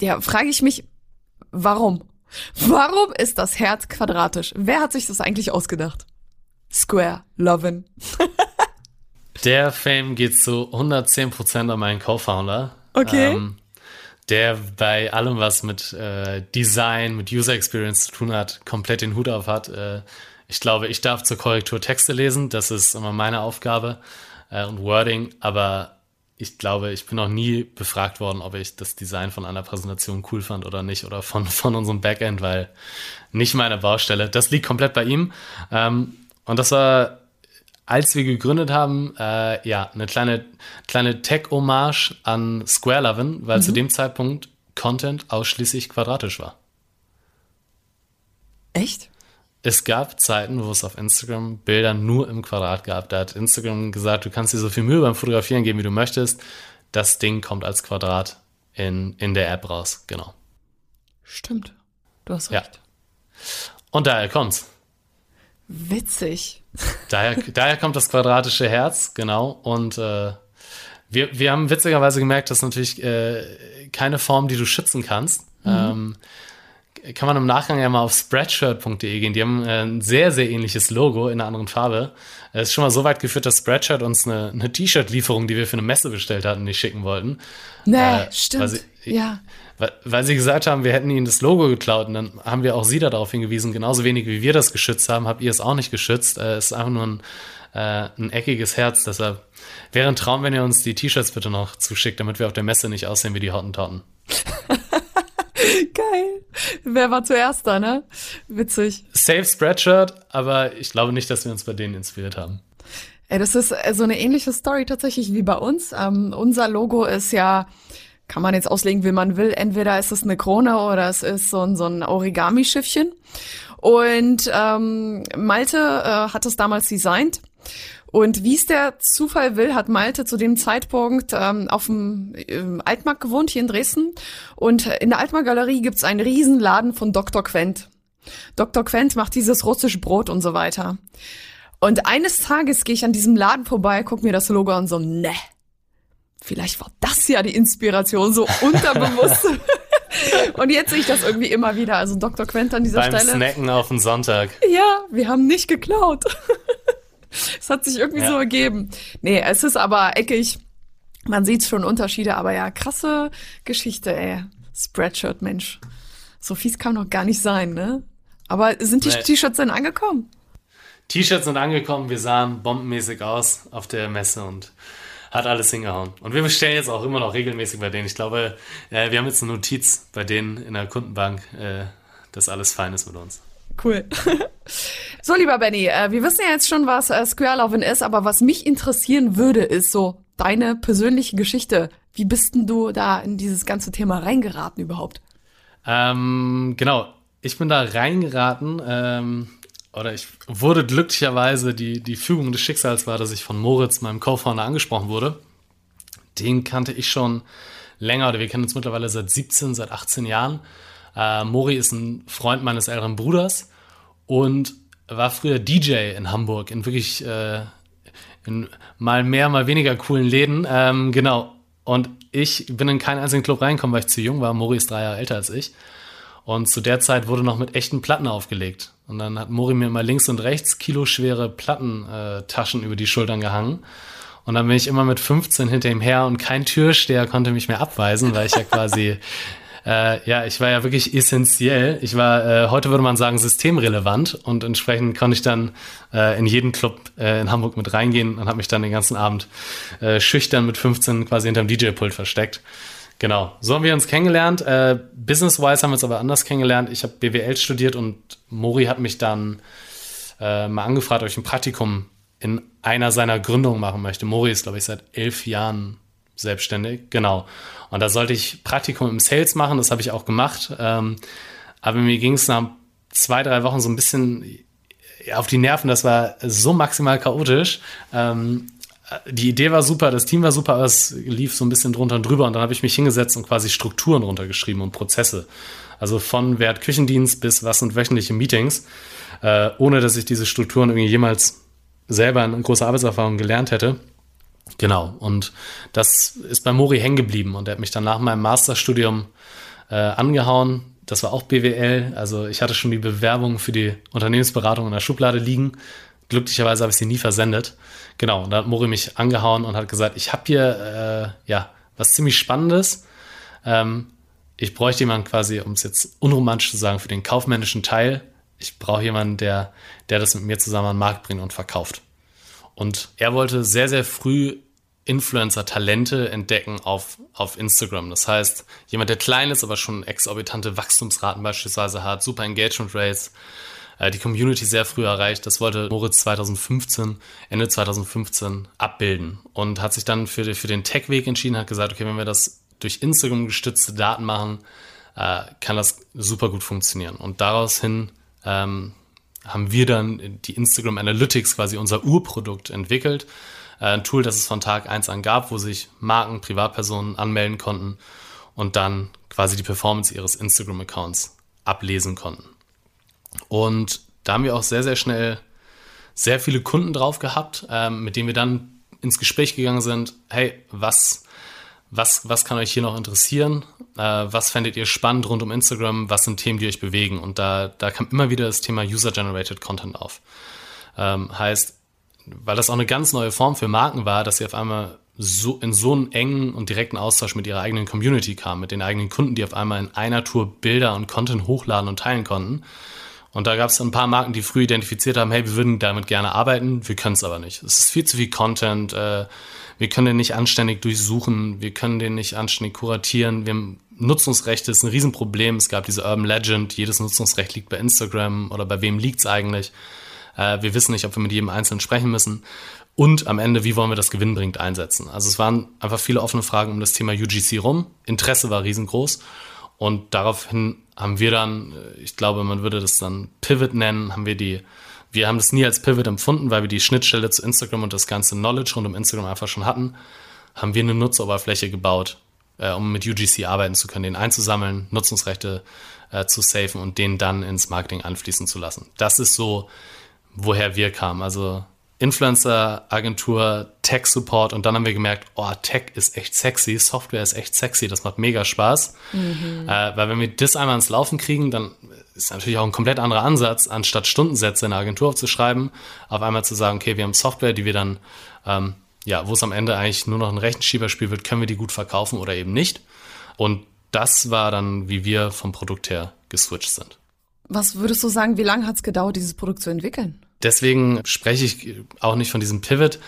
ja, frage ich mich, warum? Warum ist das Herz quadratisch? Wer hat sich das eigentlich ausgedacht? Square, Lovin. Der Fame geht zu 110% an meinen Co-Founder. Okay. Ähm, der bei allem, was mit äh, Design, mit User Experience zu tun hat, komplett den Hut auf hat. Äh, ich glaube, ich darf zur Korrektur Texte lesen, das ist immer meine Aufgabe äh, und Wording, aber ich glaube, ich bin noch nie befragt worden, ob ich das Design von einer Präsentation cool fand oder nicht oder von, von unserem Backend, weil nicht meine Baustelle. Das liegt komplett bei ihm. Ähm, und das war, als wir gegründet haben, äh, ja, eine kleine, kleine Tech-Hommage an Square Lovin, weil mhm. zu dem Zeitpunkt Content ausschließlich quadratisch war. Echt? es gab Zeiten, wo es auf Instagram Bilder nur im Quadrat gab. Da hat Instagram gesagt, du kannst dir so viel Mühe beim Fotografieren geben, wie du möchtest. Das Ding kommt als Quadrat in, in der App raus. Genau. Stimmt. Du hast recht. Ja. Und daher kommt's. Witzig. Daher, daher kommt das quadratische Herz, genau. Und äh, wir, wir haben witzigerweise gemerkt, dass natürlich äh, keine Form, die du schützen kannst. Mhm. Ähm, kann man im Nachgang ja mal auf spreadshirt.de gehen. Die haben äh, ein sehr, sehr ähnliches Logo in einer anderen Farbe. Es ist schon mal so weit geführt, dass Spreadshirt uns eine, eine T-Shirt-Lieferung, die wir für eine Messe bestellt hatten, nicht schicken wollten. Nee, äh, stimmt. Sie, ja. Weil, sie gesagt haben, wir hätten ihnen das Logo geklaut und dann haben wir auch sie darauf hingewiesen, genauso wenig wie wir das geschützt haben, habt ihr es auch nicht geschützt. Äh, es ist einfach nur ein, äh, ein eckiges Herz. Deshalb wäre ein Traum, wenn ihr uns die T-Shirts bitte noch zuschickt, damit wir auf der Messe nicht aussehen wie die Hottentotten. Geil. Wer war zuerst da, ne? Witzig. Safe Spreadshirt, aber ich glaube nicht, dass wir uns bei denen inspiriert haben. Ey, das ist äh, so eine ähnliche Story tatsächlich wie bei uns. Ähm, unser Logo ist ja, kann man jetzt auslegen, wie man will. Entweder ist es eine Krone oder es ist so ein, so ein Origami-Schiffchen. Und ähm, Malte äh, hat es damals designt. Und wie es der Zufall will, hat Malte zu dem Zeitpunkt ähm, auf dem Altmarkt gewohnt, hier in Dresden. Und in der Altmarkt-Galerie gibt's einen Riesenladen von Dr. Quent. Dr. Quent macht dieses russische Brot und so weiter. Und eines Tages gehe ich an diesem Laden vorbei, guck mir das Logo an so, ne, vielleicht war das ja die Inspiration, so unterbewusst. und jetzt sehe ich das irgendwie immer wieder. Also Dr. Quent an dieser Beim Stelle. Snacken auf den Sonntag. Ja, wir haben nicht geklaut. Es hat sich irgendwie ja. so ergeben. Nee, es ist aber eckig. Man sieht schon Unterschiede, aber ja, krasse Geschichte, ey. Spreadshirt, Mensch. So fies kann noch gar nicht sein, ne? Aber sind die nee. T-Shirts denn angekommen? T-Shirts sind angekommen, wir sahen bombenmäßig aus auf der Messe und hat alles hingehauen. Und wir bestellen jetzt auch immer noch regelmäßig bei denen. Ich glaube, äh, wir haben jetzt eine Notiz bei denen in der Kundenbank, äh, dass alles fein ist mit uns. Cool. so, lieber Benny, äh, wir wissen ja jetzt schon, was äh, Square Lovin ist, aber was mich interessieren würde, ist so deine persönliche Geschichte. Wie bist denn du da in dieses ganze Thema reingeraten überhaupt? Ähm, genau, ich bin da reingeraten, ähm, oder ich wurde glücklicherweise, die, die Fügung des Schicksals war, dass ich von Moritz, meinem Co-Founder, angesprochen wurde. Den kannte ich schon länger, oder wir kennen uns mittlerweile seit 17, seit 18 Jahren. Äh, Mori ist ein Freund meines älteren Bruders und war früher DJ in Hamburg, in wirklich äh, in mal mehr, mal weniger coolen Läden. Ähm, genau. Und ich bin in keinen einzigen Club reingekommen, weil ich zu jung war. Mori ist drei Jahre älter als ich. Und zu der Zeit wurde noch mit echten Platten aufgelegt. Und dann hat Mori mir immer links und rechts kiloschwere Plattentaschen über die Schultern gehangen. Und dann bin ich immer mit 15 hinter ihm her und kein Türsteher konnte mich mehr abweisen, weil ich ja quasi äh, ja, ich war ja wirklich essentiell. Ich war, äh, heute würde man sagen, systemrelevant und entsprechend konnte ich dann äh, in jeden Club äh, in Hamburg mit reingehen und habe mich dann den ganzen Abend äh, schüchtern mit 15 quasi hinterm DJ-Pult versteckt. Genau, so haben wir uns kennengelernt. Äh, Business-wise haben wir uns aber anders kennengelernt. Ich habe BWL studiert und Mori hat mich dann äh, mal angefragt, ob ich ein Praktikum in einer seiner Gründungen machen möchte. Mori ist, glaube ich, seit elf Jahren selbstständig, genau. Und da sollte ich Praktikum im Sales machen, das habe ich auch gemacht. Ähm, aber mir ging es nach zwei, drei Wochen so ein bisschen auf die Nerven, das war so maximal chaotisch. Ähm, die Idee war super, das Team war super, aber es lief so ein bisschen drunter und drüber und dann habe ich mich hingesetzt und quasi Strukturen runtergeschrieben und Prozesse. Also von Wert Küchendienst bis was sind wöchentliche Meetings, äh, ohne dass ich diese Strukturen irgendwie jemals selber in großer Arbeitserfahrung gelernt hätte. Genau, und das ist bei Mori hängen geblieben und er hat mich dann nach meinem Masterstudium äh, angehauen. Das war auch BWL, also ich hatte schon die Bewerbung für die Unternehmensberatung in der Schublade liegen. Glücklicherweise habe ich sie nie versendet. Genau, und da hat Mori mich angehauen und hat gesagt, ich habe hier äh, ja was ziemlich Spannendes. Ähm, ich bräuchte jemanden quasi, um es jetzt unromantisch zu sagen, für den kaufmännischen Teil. Ich brauche jemanden, der, der das mit mir zusammen an den Markt bringt und verkauft. Und er wollte sehr, sehr früh Influencer-Talente entdecken auf, auf Instagram. Das heißt, jemand, der klein ist, aber schon exorbitante Wachstumsraten beispielsweise hat, super Engagement Rates, die Community sehr früh erreicht. Das wollte Moritz 2015, Ende 2015 abbilden und hat sich dann für, für den Tech-Weg entschieden, hat gesagt, okay, wenn wir das durch Instagram gestützte Daten machen, äh, kann das super gut funktionieren. Und daraus hin ähm, haben wir dann die Instagram Analytics, quasi unser Urprodukt, entwickelt. Äh, ein Tool, das es von Tag 1 an gab, wo sich Marken, Privatpersonen anmelden konnten und dann quasi die Performance ihres Instagram-Accounts ablesen konnten. Und da haben wir auch sehr, sehr schnell sehr viele Kunden drauf gehabt, ähm, mit denen wir dann ins Gespräch gegangen sind. Hey, was, was, was kann euch hier noch interessieren? Äh, was fändet ihr spannend rund um Instagram? Was sind Themen, die euch bewegen? Und da, da kam immer wieder das Thema User-Generated Content auf. Ähm, heißt, weil das auch eine ganz neue Form für Marken war, dass sie auf einmal so in so einen engen und direkten Austausch mit ihrer eigenen Community kamen, mit den eigenen Kunden, die auf einmal in einer Tour Bilder und Content hochladen und teilen konnten. Und da gab es ein paar Marken, die früh identifiziert haben, hey, wir würden damit gerne arbeiten, wir können es aber nicht. Es ist viel zu viel Content, äh, wir können den nicht anständig durchsuchen, wir können den nicht anständig kuratieren. Wir haben Nutzungsrechte, ist ein Riesenproblem. Es gab diese Urban Legend, jedes Nutzungsrecht liegt bei Instagram oder bei wem liegt es eigentlich. Äh, wir wissen nicht, ob wir mit jedem Einzelnen sprechen müssen. Und am Ende, wie wollen wir das gewinnbringend einsetzen? Also es waren einfach viele offene Fragen um das Thema UGC rum. Interesse war riesengroß. Und daraufhin haben wir dann, äh, ich glaube, man würde das dann Pivot nennen, haben wir die, wir haben das nie als Pivot empfunden, weil wir die Schnittstelle zu Instagram und das ganze Knowledge rund um Instagram einfach schon hatten, haben wir eine Nutzeroberfläche gebaut, äh, um mit UGC arbeiten zu können, den einzusammeln, Nutzungsrechte äh, zu safen und den dann ins Marketing anfließen zu lassen. Das ist so, woher wir kamen. Also Influencer-Agentur, Tech-Support und dann haben wir gemerkt, oh, Tech ist echt sexy, Software ist echt sexy, das macht mega Spaß. Mhm. Äh, weil wenn wir das einmal ins Laufen kriegen, dann ist natürlich auch ein komplett anderer Ansatz, anstatt Stundensätze in der Agentur aufzuschreiben, auf einmal zu sagen, okay, wir haben Software, die wir dann, ähm, ja, wo es am Ende eigentlich nur noch ein Rechenschieberspiel wird, können wir die gut verkaufen oder eben nicht. Und das war dann, wie wir vom Produkt her geswitcht sind. Was würdest du sagen, wie lange hat es gedauert, dieses Produkt zu entwickeln? Deswegen spreche ich auch nicht von diesem Pivot.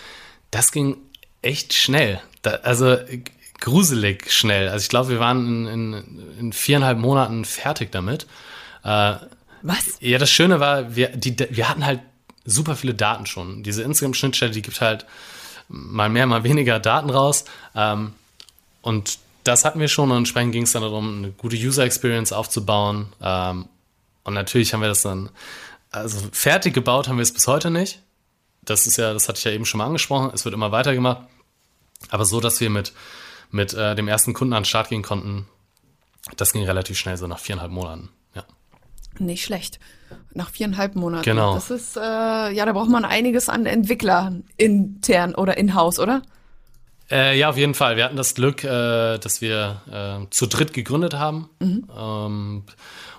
Das ging echt schnell. Da, also gruselig schnell. Also ich glaube, wir waren in, in, in, viereinhalb Monaten fertig damit. Äh, Was? Ja, das Schöne war, wir, die, wir hatten halt super viele Daten schon. Diese Instagram-Schnittstelle, die gibt halt mal mehr, mal weniger Daten raus. Ähm, und das hatten wir schon und entsprechend ging es dann darum, eine gute User Experience aufzubauen. Ähm, und natürlich haben wir das dann also fertig gebaut haben wir es bis heute nicht. Das ist ja, das hatte ich ja eben schon mal angesprochen. Es wird immer weitergemacht. Aber so, dass wir mit, mit äh, dem ersten Kunden an den Start gehen konnten, das ging relativ schnell, so nach viereinhalb Monaten. Ja. Nicht schlecht. Nach viereinhalb Monaten. Genau. Das ist, äh, ja, da braucht man einiges an Entwicklern intern oder in-house, oder? Äh, ja, auf jeden Fall. Wir hatten das Glück, äh, dass wir äh, zu dritt gegründet haben. Mhm. Ähm,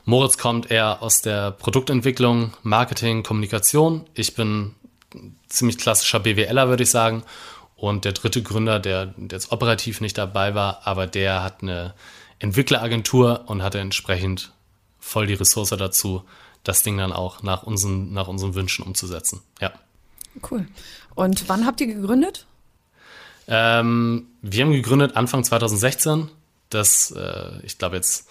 Moritz kommt eher aus der Produktentwicklung, Marketing, Kommunikation. Ich bin ziemlich klassischer BWLer, würde ich sagen. Und der dritte Gründer, der, der jetzt operativ nicht dabei war, aber der hat eine Entwickleragentur und hatte entsprechend voll die Ressource dazu, das Ding dann auch nach unseren, nach unseren Wünschen umzusetzen. Ja. Cool. Und wann habt ihr gegründet? Ähm, wir haben gegründet Anfang 2016. Das, äh, ich glaube jetzt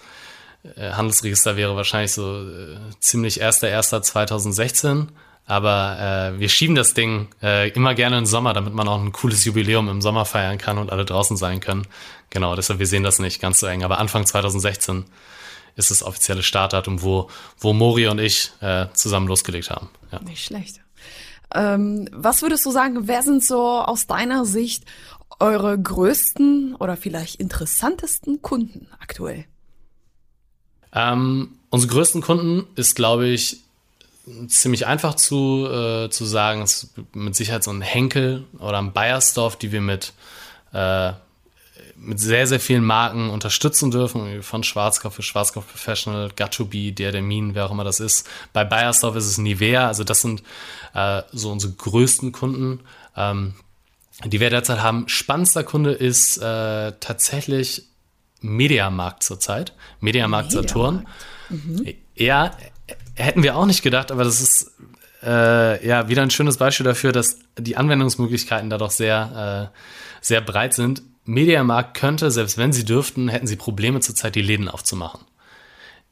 Handelsregister wäre wahrscheinlich so äh, ziemlich 1.1.2016. Aber äh, wir schieben das Ding äh, immer gerne im Sommer, damit man auch ein cooles Jubiläum im Sommer feiern kann und alle draußen sein können. Genau, deshalb wir sehen das nicht ganz so eng. Aber Anfang 2016 ist das offizielle Startdatum, wo, wo Mori und ich äh, zusammen losgelegt haben. Ja. Nicht schlecht. Ähm, was würdest du sagen, wer sind so aus deiner Sicht eure größten oder vielleicht interessantesten Kunden aktuell? Ähm, unsere größten Kunden ist, glaube ich, ziemlich einfach zu, äh, zu sagen. Ist mit Sicherheit so ein Henkel oder ein Bayersdorf, die wir mit, äh, mit sehr, sehr vielen Marken unterstützen dürfen. Von Schwarzkopf für Schwarzkopf Professional, Gattubi, der Dermin, wer auch immer das ist. Bei Bayersdorf ist es Nivea. Also das sind äh, so unsere größten Kunden. Ähm, die wir derzeit haben. Spannendster Kunde ist äh, tatsächlich Mediamarkt zurzeit. Mediamarkt Saturn. Mhm. Ja, hätten wir auch nicht gedacht, aber das ist äh, ja wieder ein schönes Beispiel dafür, dass die Anwendungsmöglichkeiten da doch sehr, äh, sehr breit sind. Mediamarkt könnte, selbst wenn sie dürften, hätten sie Probleme zurzeit, die Läden aufzumachen.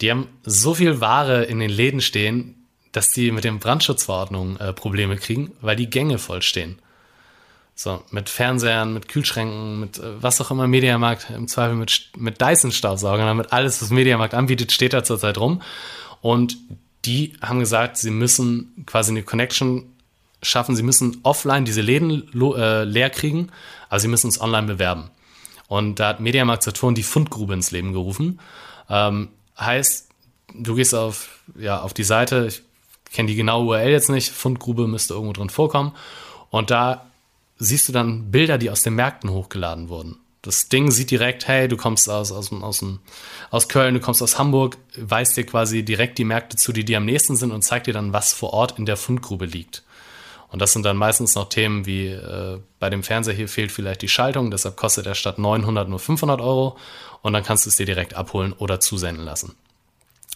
Die haben so viel Ware in den Läden stehen, dass die mit den Brandschutzverordnungen äh, Probleme kriegen, weil die Gänge voll stehen. So, mit Fernsehern, mit Kühlschränken, mit äh, was auch immer Mediamarkt, im Zweifel mit, mit Dyson-Staubsaugern, damit alles, was Mediamarkt anbietet, steht da zurzeit rum. Und die haben gesagt, sie müssen quasi eine Connection schaffen, sie müssen offline diese Läden äh, leer kriegen, aber sie müssen uns online bewerben. Und da hat Mediamarkt Saturn die Fundgrube ins Leben gerufen. Ähm, heißt, du gehst auf, ja, auf die Seite, ich kenne die genaue URL jetzt nicht, Fundgrube müsste irgendwo drin vorkommen. Und da siehst du dann Bilder, die aus den Märkten hochgeladen wurden. Das Ding sieht direkt, hey, du kommst aus, aus, aus, aus Köln, du kommst aus Hamburg, weist dir quasi direkt die Märkte zu, die dir am nächsten sind und zeigt dir dann, was vor Ort in der Fundgrube liegt. Und das sind dann meistens noch Themen wie äh, bei dem Fernseher hier fehlt vielleicht die Schaltung, deshalb kostet er statt 900 nur 500 Euro und dann kannst du es dir direkt abholen oder zusenden lassen.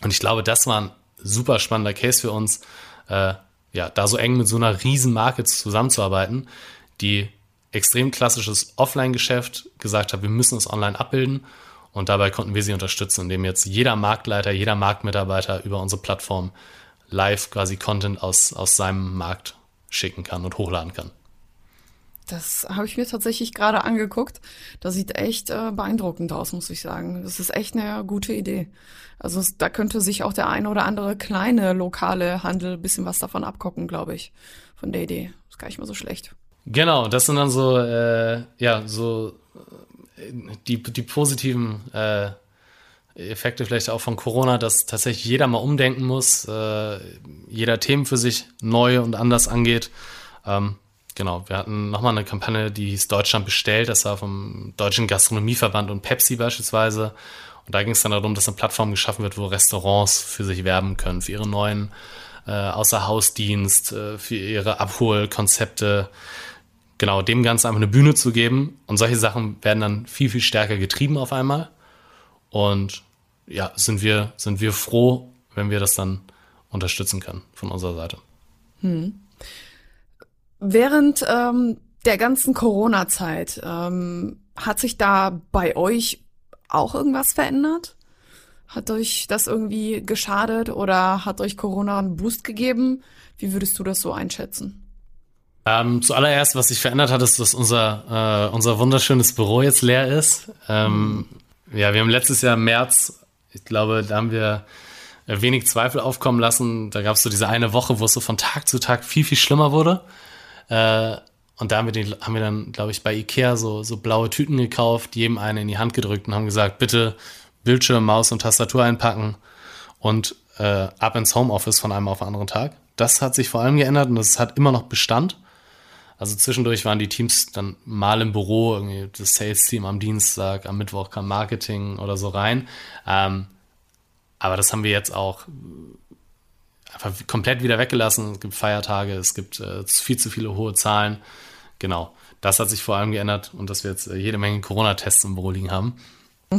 Und ich glaube, das war ein super spannender Case für uns, äh, ja, da so eng mit so einer riesen Marke zusammenzuarbeiten, die extrem klassisches Offline-Geschäft gesagt hat, wir müssen es online abbilden. Und dabei konnten wir sie unterstützen, indem jetzt jeder Marktleiter, jeder Marktmitarbeiter über unsere Plattform live quasi Content aus, aus seinem Markt schicken kann und hochladen kann. Das habe ich mir tatsächlich gerade angeguckt. Das sieht echt äh, beeindruckend aus, muss ich sagen. Das ist echt eine gute Idee. Also da könnte sich auch der eine oder andere kleine lokale Handel ein bisschen was davon abgucken, glaube ich, von der Idee. Ist gar nicht mal so schlecht. Genau, das sind dann so, äh, ja, so äh, die, die positiven äh, Effekte vielleicht auch von Corona, dass tatsächlich jeder mal umdenken muss, äh, jeder Themen für sich neu und anders angeht. Ähm, genau, wir hatten nochmal eine Kampagne, die hieß Deutschland bestellt, das war vom Deutschen Gastronomieverband und Pepsi beispielsweise. Und da ging es dann darum, dass eine Plattform geschaffen wird, wo Restaurants für sich werben können, für ihre neuen äh, Außerhausdienst, äh, für ihre Abholkonzepte genau, dem Ganzen einfach eine Bühne zu geben. Und solche Sachen werden dann viel, viel stärker getrieben auf einmal. Und ja, sind wir, sind wir froh, wenn wir das dann unterstützen können von unserer Seite. Hm. Während ähm, der ganzen Corona-Zeit ähm, hat sich da bei euch auch irgendwas verändert? Hat euch das irgendwie geschadet oder hat euch Corona einen Boost gegeben? Wie würdest du das so einschätzen? Ähm, zuallererst, was sich verändert hat, ist, dass unser, äh, unser wunderschönes Büro jetzt leer ist. Ähm. Ja, wir haben letztes Jahr im März, ich glaube, da haben wir wenig Zweifel aufkommen lassen. Da gab es so diese eine Woche, wo es so von Tag zu Tag viel, viel schlimmer wurde. Äh, und da haben wir, den, haben wir dann, glaube ich, bei Ikea so, so blaue Tüten gekauft, jedem eine in die Hand gedrückt und haben gesagt, bitte Bildschirm, Maus und Tastatur einpacken und äh, ab ins Homeoffice von einem auf den anderen Tag. Das hat sich vor allem geändert und das hat immer noch Bestand. Also zwischendurch waren die Teams dann mal im Büro, irgendwie das Sales-Team am Dienstag, am Mittwoch kam Marketing oder so rein. Ähm, aber das haben wir jetzt auch einfach komplett wieder weggelassen. Es gibt Feiertage, es gibt äh, viel zu viele hohe Zahlen. Genau, das hat sich vor allem geändert und dass wir jetzt äh, jede Menge Corona-Tests im Büro liegen haben.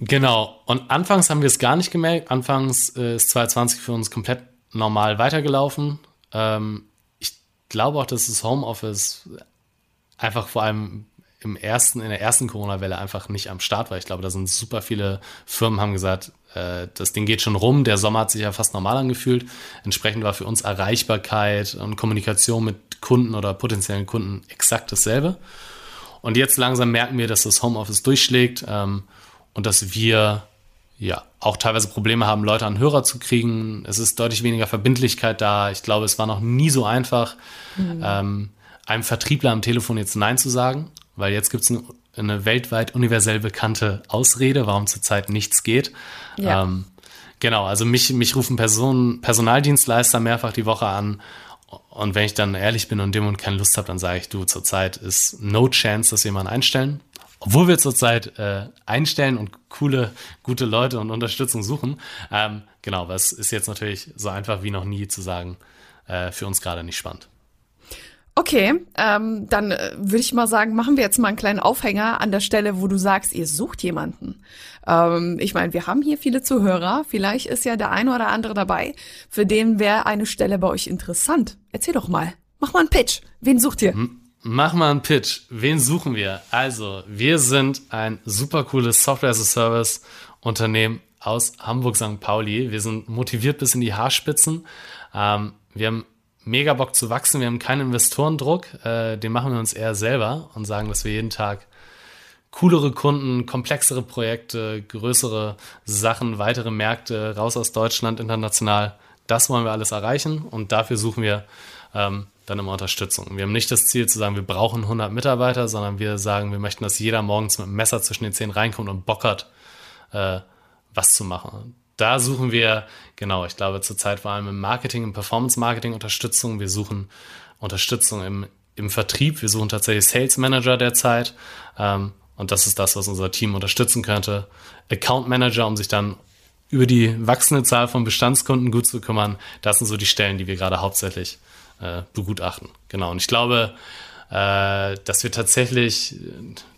Genau, und anfangs haben wir es gar nicht gemerkt. Anfangs äh, ist 2020 für uns komplett normal weitergelaufen. Ähm, glaube auch, dass das Homeoffice einfach vor allem im ersten, in der ersten Corona-Welle einfach nicht am Start war. Ich glaube, da sind super viele Firmen haben gesagt, äh, das Ding geht schon rum. Der Sommer hat sich ja fast normal angefühlt. Entsprechend war für uns Erreichbarkeit und Kommunikation mit Kunden oder potenziellen Kunden exakt dasselbe. Und jetzt langsam merken wir, dass das Homeoffice durchschlägt ähm, und dass wir ja, auch teilweise Probleme haben, Leute an Hörer zu kriegen. Es ist deutlich weniger Verbindlichkeit da. Ich glaube, es war noch nie so einfach, mhm. ähm, einem Vertriebler am Telefon jetzt Nein zu sagen, weil jetzt gibt es ein, eine weltweit universell bekannte Ausrede, warum zurzeit nichts geht. Ja. Ähm, genau, also mich, mich rufen Personen, Personaldienstleister mehrfach die Woche an und wenn ich dann ehrlich bin und dem und keine Lust habe, dann sage ich, du, zurzeit ist no chance, dass wir jemanden einstellen. Obwohl wir zurzeit äh, einstellen und coole, gute Leute und Unterstützung suchen. Ähm, genau, aber es ist jetzt natürlich so einfach wie noch nie zu sagen, äh, für uns gerade nicht spannend. Okay, ähm, dann äh, würde ich mal sagen, machen wir jetzt mal einen kleinen Aufhänger an der Stelle, wo du sagst, ihr sucht jemanden. Ähm, ich meine, wir haben hier viele Zuhörer. Vielleicht ist ja der eine oder andere dabei, für den wäre eine Stelle bei euch interessant. Erzähl doch mal. Mach mal einen Pitch. Wen sucht ihr? Mach mal einen Pitch. Wen suchen wir? Also, wir sind ein super cooles Software as a Service Unternehmen aus Hamburg St. Pauli. Wir sind motiviert bis in die Haarspitzen. Ähm, wir haben mega Bock zu wachsen. Wir haben keinen Investorendruck. Äh, den machen wir uns eher selber und sagen, dass wir jeden Tag coolere Kunden, komplexere Projekte, größere Sachen, weitere Märkte, raus aus Deutschland, international. Das wollen wir alles erreichen und dafür suchen wir ähm, dann immer Unterstützung. Wir haben nicht das Ziel zu sagen, wir brauchen 100 Mitarbeiter, sondern wir sagen, wir möchten, dass jeder morgens mit einem Messer zwischen den Zähnen reinkommt und Bock hat, äh, was zu machen da suchen wir, genau, ich glaube zurzeit vor allem im Marketing, im Performance-Marketing Unterstützung. Wir suchen Unterstützung im, im Vertrieb. Wir suchen tatsächlich Sales Manager derzeit. Ähm, und das ist das, was unser Team unterstützen könnte. Account Manager, um sich dann über die wachsende Zahl von Bestandskunden gut zu kümmern. Das sind so die Stellen, die wir gerade hauptsächlich äh, begutachten. Genau. Und ich glaube, äh, dass wir tatsächlich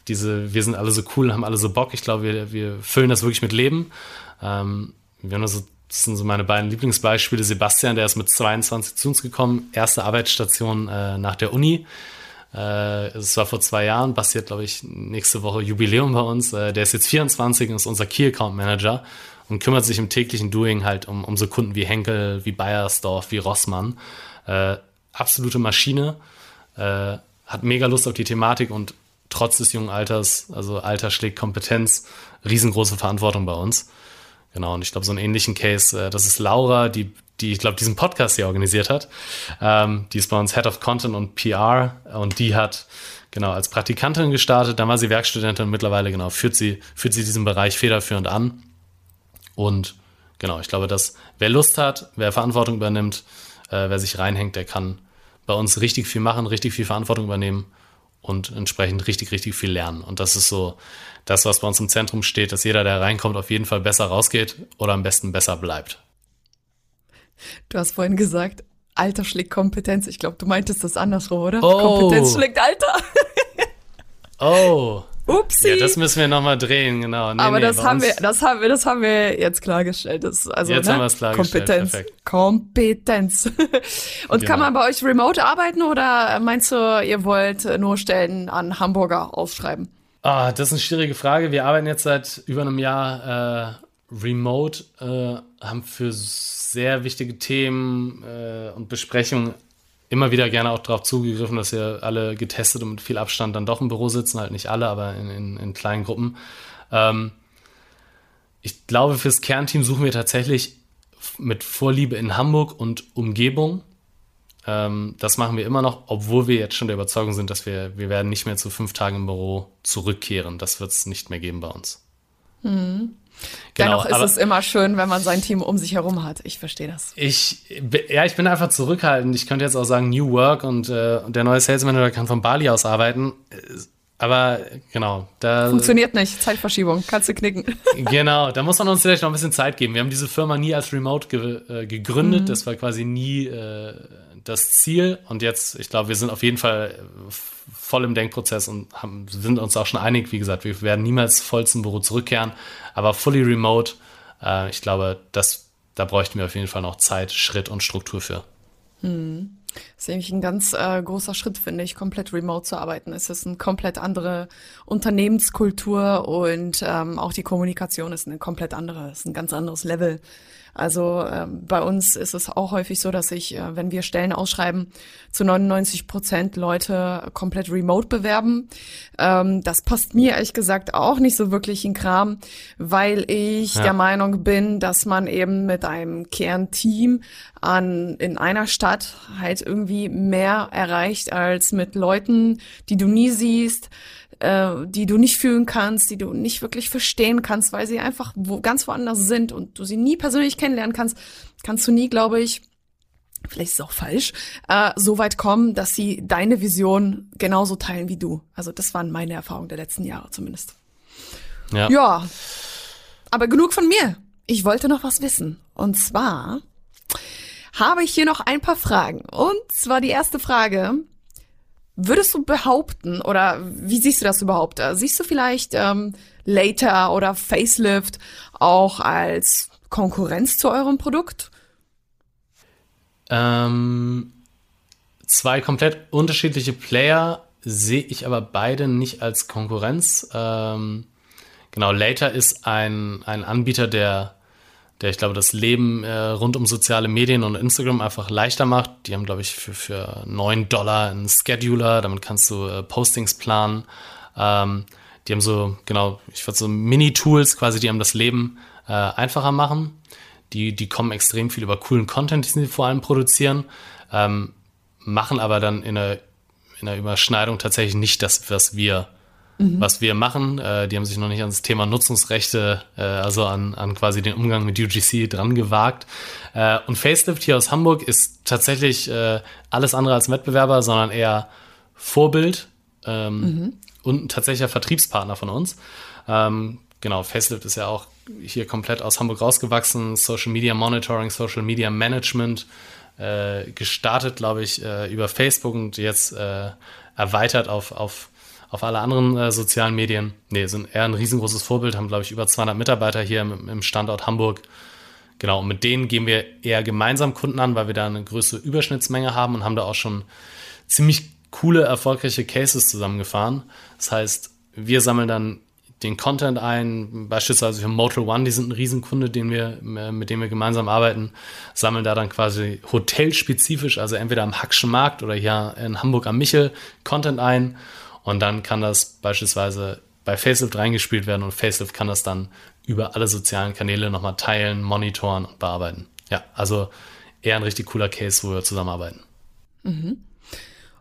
diese, wir sind alle so cool, haben alle so Bock. Ich glaube, wir, wir füllen das wirklich mit Leben. Ähm, wir haben also, das sind so meine beiden Lieblingsbeispiele. Sebastian, der ist mit 22 zu uns gekommen, erste Arbeitsstation äh, nach der Uni. Äh, es war vor zwei Jahren, Basti hat, glaube ich, nächste Woche Jubiläum bei uns. Äh, der ist jetzt 24 und ist unser Key Account Manager und kümmert sich im täglichen Doing halt um, um so Kunden wie Henkel, wie Bayersdorf, wie Rossmann. Absolute Maschine, äh, hat mega Lust auf die Thematik und trotz des jungen Alters, also Alter schlägt Kompetenz, riesengroße Verantwortung bei uns. Genau, und ich glaube, so einen ähnlichen Case, äh, das ist Laura, die, die ich glaube, diesen Podcast hier organisiert hat. Ähm, die ist bei uns Head of Content und PR und die hat genau als Praktikantin gestartet, dann war sie Werkstudentin und mittlerweile genau führt sie, führt sie diesen Bereich federführend an. Und genau, ich glaube, dass wer Lust hat, wer Verantwortung übernimmt, äh, wer sich reinhängt, der kann bei uns richtig viel machen, richtig viel Verantwortung übernehmen und entsprechend richtig, richtig viel lernen. Und das ist so das, was bei uns im Zentrum steht, dass jeder, der reinkommt, auf jeden Fall besser rausgeht oder am besten besser bleibt. Du hast vorhin gesagt, Alter schlägt Kompetenz. Ich glaube, du meintest das andersrum, oder? Oh. Kompetenz schlägt Alter. oh. Upsi. Ja, das müssen wir nochmal drehen, genau. Nee, Aber nee, das haben wir, das haben wir, das haben wir jetzt klargestellt. Das, also, jetzt ne? haben wir es klargestellt. Kompetenz. Perfekt. Kompetenz. Und genau. kann man bei euch remote arbeiten oder meinst du, ihr wollt nur Stellen an Hamburger ausschreiben? Ah, das ist eine schwierige Frage. Wir arbeiten jetzt seit über einem Jahr äh, remote, äh, haben für sehr wichtige Themen äh, und Besprechungen immer wieder gerne auch darauf zugegriffen, dass wir alle getestet und mit viel Abstand dann doch im Büro sitzen, halt nicht alle, aber in, in, in kleinen Gruppen. Ähm, ich glaube, fürs Kernteam suchen wir tatsächlich mit Vorliebe in Hamburg und Umgebung. Ähm, das machen wir immer noch, obwohl wir jetzt schon der Überzeugung sind, dass wir, wir werden nicht mehr zu fünf Tagen im Büro zurückkehren. Das wird es nicht mehr geben bei uns. Mhm. Genau, Dennoch ist es immer schön, wenn man sein Team um sich herum hat. Ich verstehe das. Ich, ja, ich bin einfach zurückhaltend. Ich könnte jetzt auch sagen New Work und äh, der neue Sales Manager kann von Bali aus arbeiten. Aber genau, da. Funktioniert nicht. Zeitverschiebung. Kannst du knicken. Genau, da muss man uns vielleicht noch ein bisschen Zeit geben. Wir haben diese Firma nie als Remote ge äh, gegründet. Mhm. Das war quasi nie äh, das Ziel. Und jetzt, ich glaube, wir sind auf jeden Fall voll im Denkprozess und haben, sind uns auch schon einig, wie gesagt, wir werden niemals voll zum Büro zurückkehren, aber fully remote, äh, ich glaube, das, da bräuchten wir auf jeden Fall noch Zeit, Schritt und Struktur für. Hm. Das ist nämlich ein ganz äh, großer Schritt, finde ich, komplett remote zu arbeiten. Es ist eine komplett andere Unternehmenskultur und ähm, auch die Kommunikation ist eine komplett andere, ist ein ganz anderes Level. Also ähm, bei uns ist es auch häufig so, dass sich, äh, wenn wir Stellen ausschreiben, zu 99 Prozent Leute komplett remote bewerben. Ähm, das passt mir ehrlich gesagt auch nicht so wirklich in Kram, weil ich ja. der Meinung bin, dass man eben mit einem Kernteam an in einer Stadt halt irgendwie mehr erreicht als mit Leuten, die du nie siehst äh, die du nicht fühlen kannst, die du nicht wirklich verstehen kannst, weil sie einfach wo, ganz woanders sind und du sie nie persönlich kennenlernen kannst, kannst du nie, glaube ich, vielleicht ist es auch falsch, äh, so weit kommen, dass sie deine Vision genauso teilen wie du. Also das waren meine Erfahrungen der letzten Jahre zumindest. Ja. ja. Aber genug von mir. Ich wollte noch was wissen. Und zwar habe ich hier noch ein paar Fragen. Und zwar die erste Frage. Würdest du behaupten, oder wie siehst du das überhaupt? Siehst du vielleicht ähm, Later oder Facelift auch als Konkurrenz zu eurem Produkt? Ähm, zwei komplett unterschiedliche Player sehe ich aber beide nicht als Konkurrenz. Ähm, genau, Later ist ein, ein Anbieter, der, der ich glaube, das Leben äh, rund um soziale Medien und Instagram einfach leichter macht. Die haben, glaube ich, für, für 9 Dollar einen Scheduler, damit kannst du äh, Postings planen. Ähm, die haben so, genau, ich würde so Mini-Tools quasi, die haben das Leben äh, einfacher machen. Die, die kommen extrem viel über coolen Content, den sie vor allem produzieren, ähm, machen aber dann in einer, in einer Überschneidung tatsächlich nicht das, was wir, mhm. was wir machen. Äh, die haben sich noch nicht ans Thema Nutzungsrechte, äh, also an, an quasi den Umgang mit UGC dran gewagt. Äh, und Facelift hier aus Hamburg ist tatsächlich äh, alles andere als Wettbewerber, sondern eher Vorbild ähm, mhm. und ein tatsächlicher Vertriebspartner von uns. Ähm, genau, Facelift ist ja auch hier komplett aus Hamburg rausgewachsen, Social Media Monitoring, Social Media Management, äh, gestartet, glaube ich, äh, über Facebook und jetzt äh, erweitert auf, auf, auf alle anderen äh, sozialen Medien. Nee, sind eher ein riesengroßes Vorbild, haben, glaube ich, über 200 Mitarbeiter hier im, im Standort Hamburg. Genau, und mit denen gehen wir eher gemeinsam Kunden an, weil wir da eine größere Überschnittsmenge haben und haben da auch schon ziemlich coole, erfolgreiche Cases zusammengefahren. Das heißt, wir sammeln dann den Content ein, beispielsweise für Motor One, die sind ein Riesenkunde, den wir, äh, mit dem wir gemeinsam arbeiten, sammeln da dann quasi hotelspezifisch, also entweder am Hackschen Markt oder hier in Hamburg am Michel, Content ein und dann kann das beispielsweise bei Facelift reingespielt werden und Facelift kann das dann über alle sozialen Kanäle nochmal teilen, monitoren und bearbeiten. Ja, also eher ein richtig cooler Case, wo wir zusammenarbeiten. Mhm.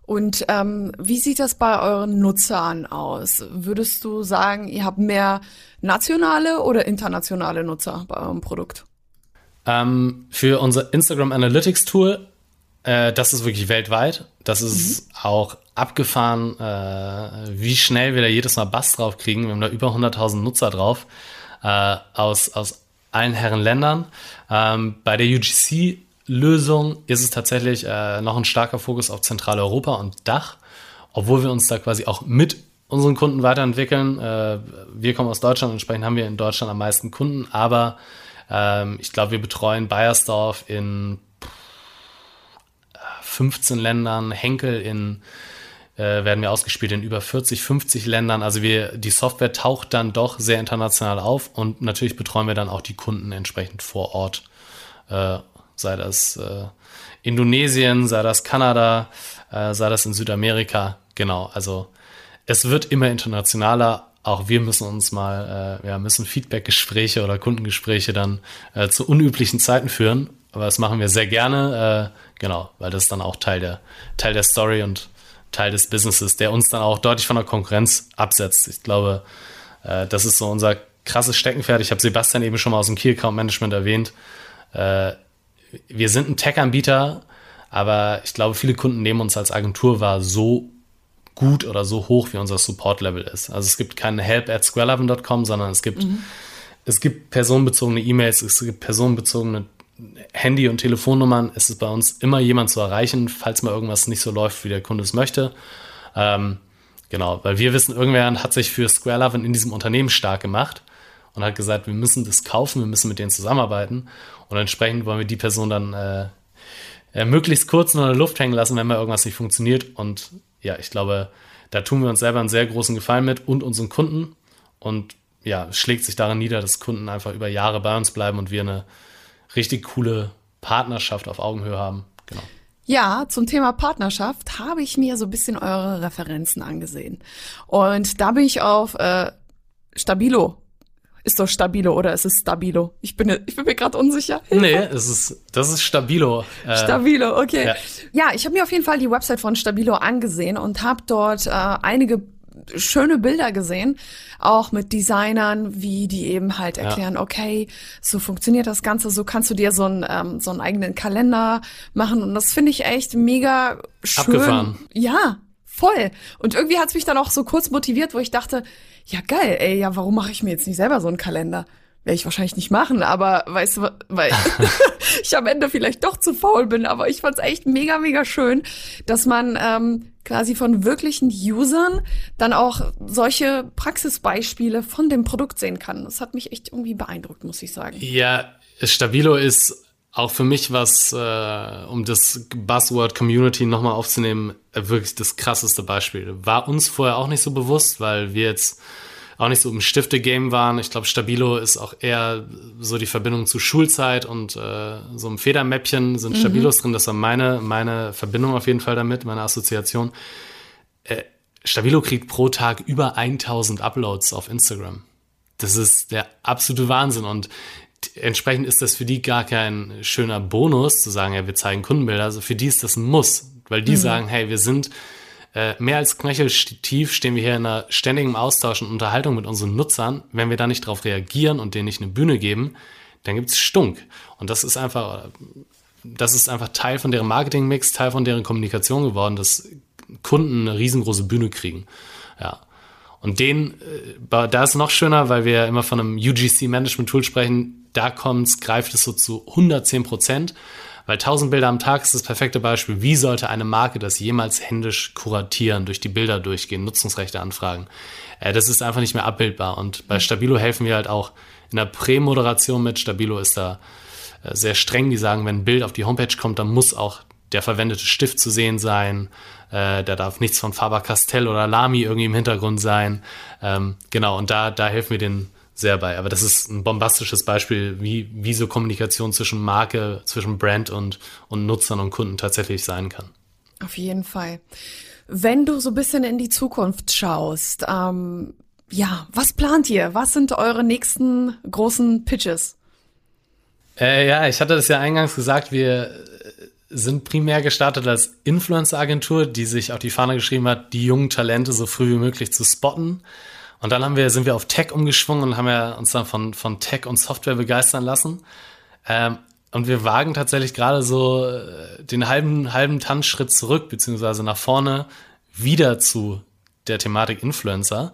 Und ähm, wie sieht das bei euren Nutzern aus? Würdest du sagen, ihr habt mehr nationale oder internationale Nutzer bei eurem Produkt? Ähm, für unser Instagram Analytics Tool, äh, das ist wirklich weltweit. Das ist mhm. auch abgefahren, äh, wie schnell wir da jedes Mal Bass drauf kriegen. Wir haben da über 100.000 Nutzer drauf äh, aus, aus allen Herren Ländern. Ähm, bei der UGC Lösung ist es tatsächlich äh, noch ein starker Fokus auf Zentraleuropa und Dach, obwohl wir uns da quasi auch mit unseren Kunden weiterentwickeln. Äh, wir kommen aus Deutschland, entsprechend haben wir in Deutschland am meisten Kunden, aber ähm, ich glaube, wir betreuen Bayersdorf in 15 Ländern, Henkel in äh, werden wir ausgespielt in über 40, 50 Ländern. Also wir, die Software taucht dann doch sehr international auf und natürlich betreuen wir dann auch die Kunden entsprechend vor Ort. Äh, sei das äh, Indonesien, sei das Kanada, äh, sei das in Südamerika. Genau, also es wird immer internationaler. Auch wir müssen uns mal, äh, ja, müssen Feedback-Gespräche oder Kundengespräche dann zu unüblichen Zeiten führen. Aber das machen wir sehr gerne, genau, weil das dann auch Teil der, Teil der Story und Teil des Businesses, der uns dann auch deutlich von der Konkurrenz absetzt. Ich glaube, äh, das ist so unser krasses Steckenpferd. Ich habe Sebastian eben schon mal aus dem Key Account Management erwähnt. Äh, wir sind ein Tech-Anbieter, aber ich glaube, viele Kunden nehmen uns als Agentur wahr so gut oder so hoch, wie unser Support-Level ist. Also es gibt keine help at squarelovin.com, sondern es gibt, mhm. es gibt personenbezogene E-Mails, es gibt personenbezogene Handy- und Telefonnummern. Es ist bei uns immer jemand zu erreichen, falls mal irgendwas nicht so läuft, wie der Kunde es möchte. Ähm, genau, weil wir wissen, irgendwer hat sich für SquareLovin in diesem Unternehmen stark gemacht und hat gesagt, wir müssen das kaufen, wir müssen mit denen zusammenarbeiten. Und entsprechend wollen wir die Person dann äh, äh, möglichst kurz in der Luft hängen lassen, wenn mal irgendwas nicht funktioniert. Und ja, ich glaube, da tun wir uns selber einen sehr großen Gefallen mit und unseren Kunden. Und ja, es schlägt sich daran nieder, dass Kunden einfach über Jahre bei uns bleiben und wir eine richtig coole Partnerschaft auf Augenhöhe haben. Genau. Ja, zum Thema Partnerschaft habe ich mir so ein bisschen eure Referenzen angesehen. Und da bin ich auf äh, Stabilo ist doch Stabilo oder ist es Stabilo? Ich bin, ich bin mir gerade unsicher. Nee, es ist, das ist Stabilo. Äh, Stabilo, okay. Ja, ja ich habe mir auf jeden Fall die Website von Stabilo angesehen und habe dort äh, einige schöne Bilder gesehen, auch mit Designern, wie die eben halt erklären, ja. okay, so funktioniert das Ganze, so kannst du dir so einen, ähm, so einen eigenen Kalender machen und das finde ich echt mega schön. Abgefahren. Ja, voll. Und irgendwie hat's mich dann auch so kurz motiviert, wo ich dachte, ja geil, ey, ja, warum mache ich mir jetzt nicht selber so einen Kalender? Werde ich wahrscheinlich nicht machen, aber weißt du, weil ich am Ende vielleicht doch zu faul bin, aber ich fand's echt mega, mega schön, dass man ähm, quasi von wirklichen Usern dann auch solche Praxisbeispiele von dem Produkt sehen kann. Das hat mich echt irgendwie beeindruckt, muss ich sagen. Ja, Stabilo ist auch für mich was, äh, um das Buzzword Community nochmal aufzunehmen, wirklich das krasseste Beispiel. War uns vorher auch nicht so bewusst, weil wir jetzt auch nicht so im Stifte-Game waren. Ich glaube, Stabilo ist auch eher so die Verbindung zu Schulzeit und äh, so einem Federmäppchen sind mhm. Stabilos drin. Das war meine, meine Verbindung auf jeden Fall damit, meine Assoziation. Äh, Stabilo kriegt pro Tag über 1000 Uploads auf Instagram. Das ist der absolute Wahnsinn und entsprechend ist das für die gar kein schöner Bonus, zu sagen, ja, wir zeigen Kundenbilder. Also für die ist das ein Muss, weil die mhm. sagen, hey, wir sind äh, mehr als knöcheltief stehen wir hier in einer ständigen Austausch und Unterhaltung mit unseren Nutzern. Wenn wir da nicht darauf reagieren und denen nicht eine Bühne geben, dann gibt's Stunk. Und das ist einfach, das ist einfach Teil von deren Marketingmix, Teil von deren Kommunikation geworden, dass Kunden eine riesengroße Bühne kriegen. Ja. Und den, äh, da ist noch schöner, weil wir immer von einem UGC-Management-Tool sprechen, da kommt's, greift es so zu 110 Prozent. Weil 1000 Bilder am Tag ist das perfekte Beispiel. Wie sollte eine Marke das jemals händisch kuratieren, durch die Bilder durchgehen, Nutzungsrechte anfragen? Äh, das ist einfach nicht mehr abbildbar. Und bei Stabilo helfen wir halt auch in der Prämoderation mit. Stabilo ist da äh, sehr streng. Die sagen, wenn ein Bild auf die Homepage kommt, dann muss auch der verwendete Stift zu sehen sein. Äh, da darf nichts von Faber-Castell oder Lamy irgendwie im Hintergrund sein. Ähm, genau, und da, da helfen wir den sehr bei. Aber das ist ein bombastisches Beispiel, wie, wie so Kommunikation zwischen Marke, zwischen Brand und, und Nutzern und Kunden tatsächlich sein kann. Auf jeden Fall. Wenn du so ein bisschen in die Zukunft schaust, ähm, ja, was plant ihr? Was sind eure nächsten großen Pitches? Äh, ja, ich hatte das ja eingangs gesagt, wir sind primär gestartet als Influencer-Agentur, die sich auf die Fahne geschrieben hat, die jungen Talente so früh wie möglich zu spotten. Und dann haben wir, sind wir auf Tech umgeschwungen und haben ja uns dann von, von Tech und Software begeistern lassen. Ähm, und wir wagen tatsächlich gerade so äh, den halben, halben Tanzschritt zurück, beziehungsweise nach vorne wieder zu der Thematik Influencer.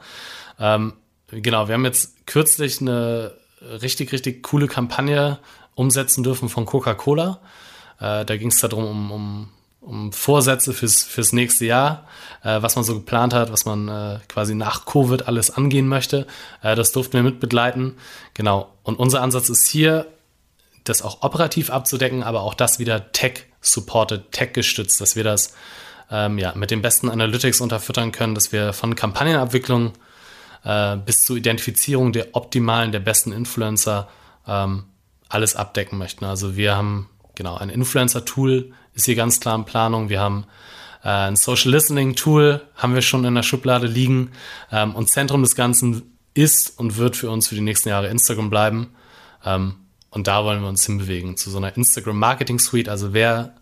Ähm, genau, wir haben jetzt kürzlich eine richtig, richtig coole Kampagne umsetzen dürfen von Coca-Cola. Äh, da ging es darum, um, um um Vorsätze fürs, fürs nächste Jahr, äh, was man so geplant hat, was man äh, quasi nach Covid alles angehen möchte. Äh, das durften wir mitbegleiten. Genau. Und unser Ansatz ist hier, das auch operativ abzudecken, aber auch das wieder tech-supported, tech-gestützt, dass wir das ähm, ja, mit den besten Analytics unterfüttern können, dass wir von Kampagnenabwicklung äh, bis zur Identifizierung der optimalen, der besten Influencer ähm, alles abdecken möchten. Also wir haben genau ein Influencer-Tool ist hier ganz klar in Planung. Wir haben äh, ein Social Listening Tool, haben wir schon in der Schublade liegen. Ähm, und Zentrum des Ganzen ist und wird für uns für die nächsten Jahre Instagram bleiben. Ähm, und da wollen wir uns hinbewegen zu so einer Instagram Marketing Suite. Also wer,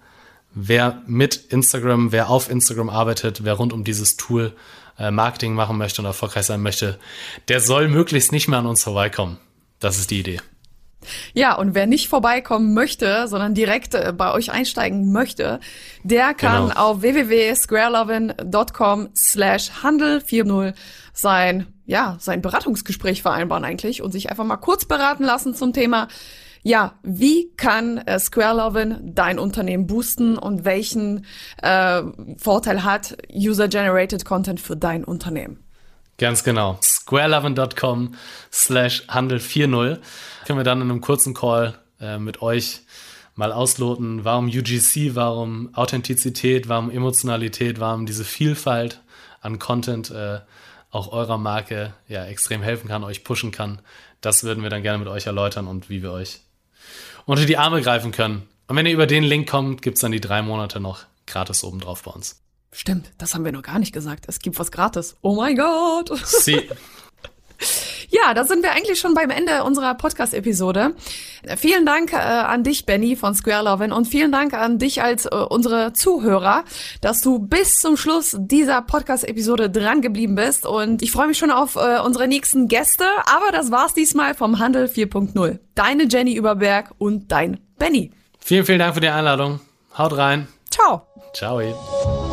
wer mit Instagram, wer auf Instagram arbeitet, wer rund um dieses Tool äh, Marketing machen möchte und erfolgreich sein möchte, der soll möglichst nicht mehr an uns vorbeikommen. Das ist die Idee. Ja, und wer nicht vorbeikommen möchte, sondern direkt äh, bei euch einsteigen möchte, der kann genau. auf www.squarelovin.com slash handel 40 sein, ja, sein Beratungsgespräch vereinbaren eigentlich und sich einfach mal kurz beraten lassen zum Thema, ja, wie kann äh, SquareLovin dein Unternehmen boosten und welchen äh, Vorteil hat User-Generated Content für dein Unternehmen? Ganz genau. squarelovin.com slash handel 40 können wir dann in einem kurzen Call äh, mit euch mal ausloten, warum UGC, warum Authentizität, warum Emotionalität, warum diese Vielfalt an Content äh, auch eurer Marke ja extrem helfen kann, euch pushen kann. Das würden wir dann gerne mit euch erläutern und wie wir euch unter die Arme greifen können. Und wenn ihr über den Link kommt, gibt es dann die drei Monate noch gratis obendrauf bei uns. Stimmt, das haben wir noch gar nicht gesagt. Es gibt was gratis. Oh mein Gott. Sie. Ja, da sind wir eigentlich schon beim Ende unserer Podcast-Episode. Vielen Dank äh, an dich, Benny von Square Lovin und vielen Dank an dich als äh, unsere Zuhörer, dass du bis zum Schluss dieser Podcast-Episode dran geblieben bist. Und ich freue mich schon auf äh, unsere nächsten Gäste. Aber das war's diesmal vom Handel 4.0. Deine Jenny Überberg und dein Benny. Vielen, vielen Dank für die Einladung. Haut rein. Ciao. Ciao.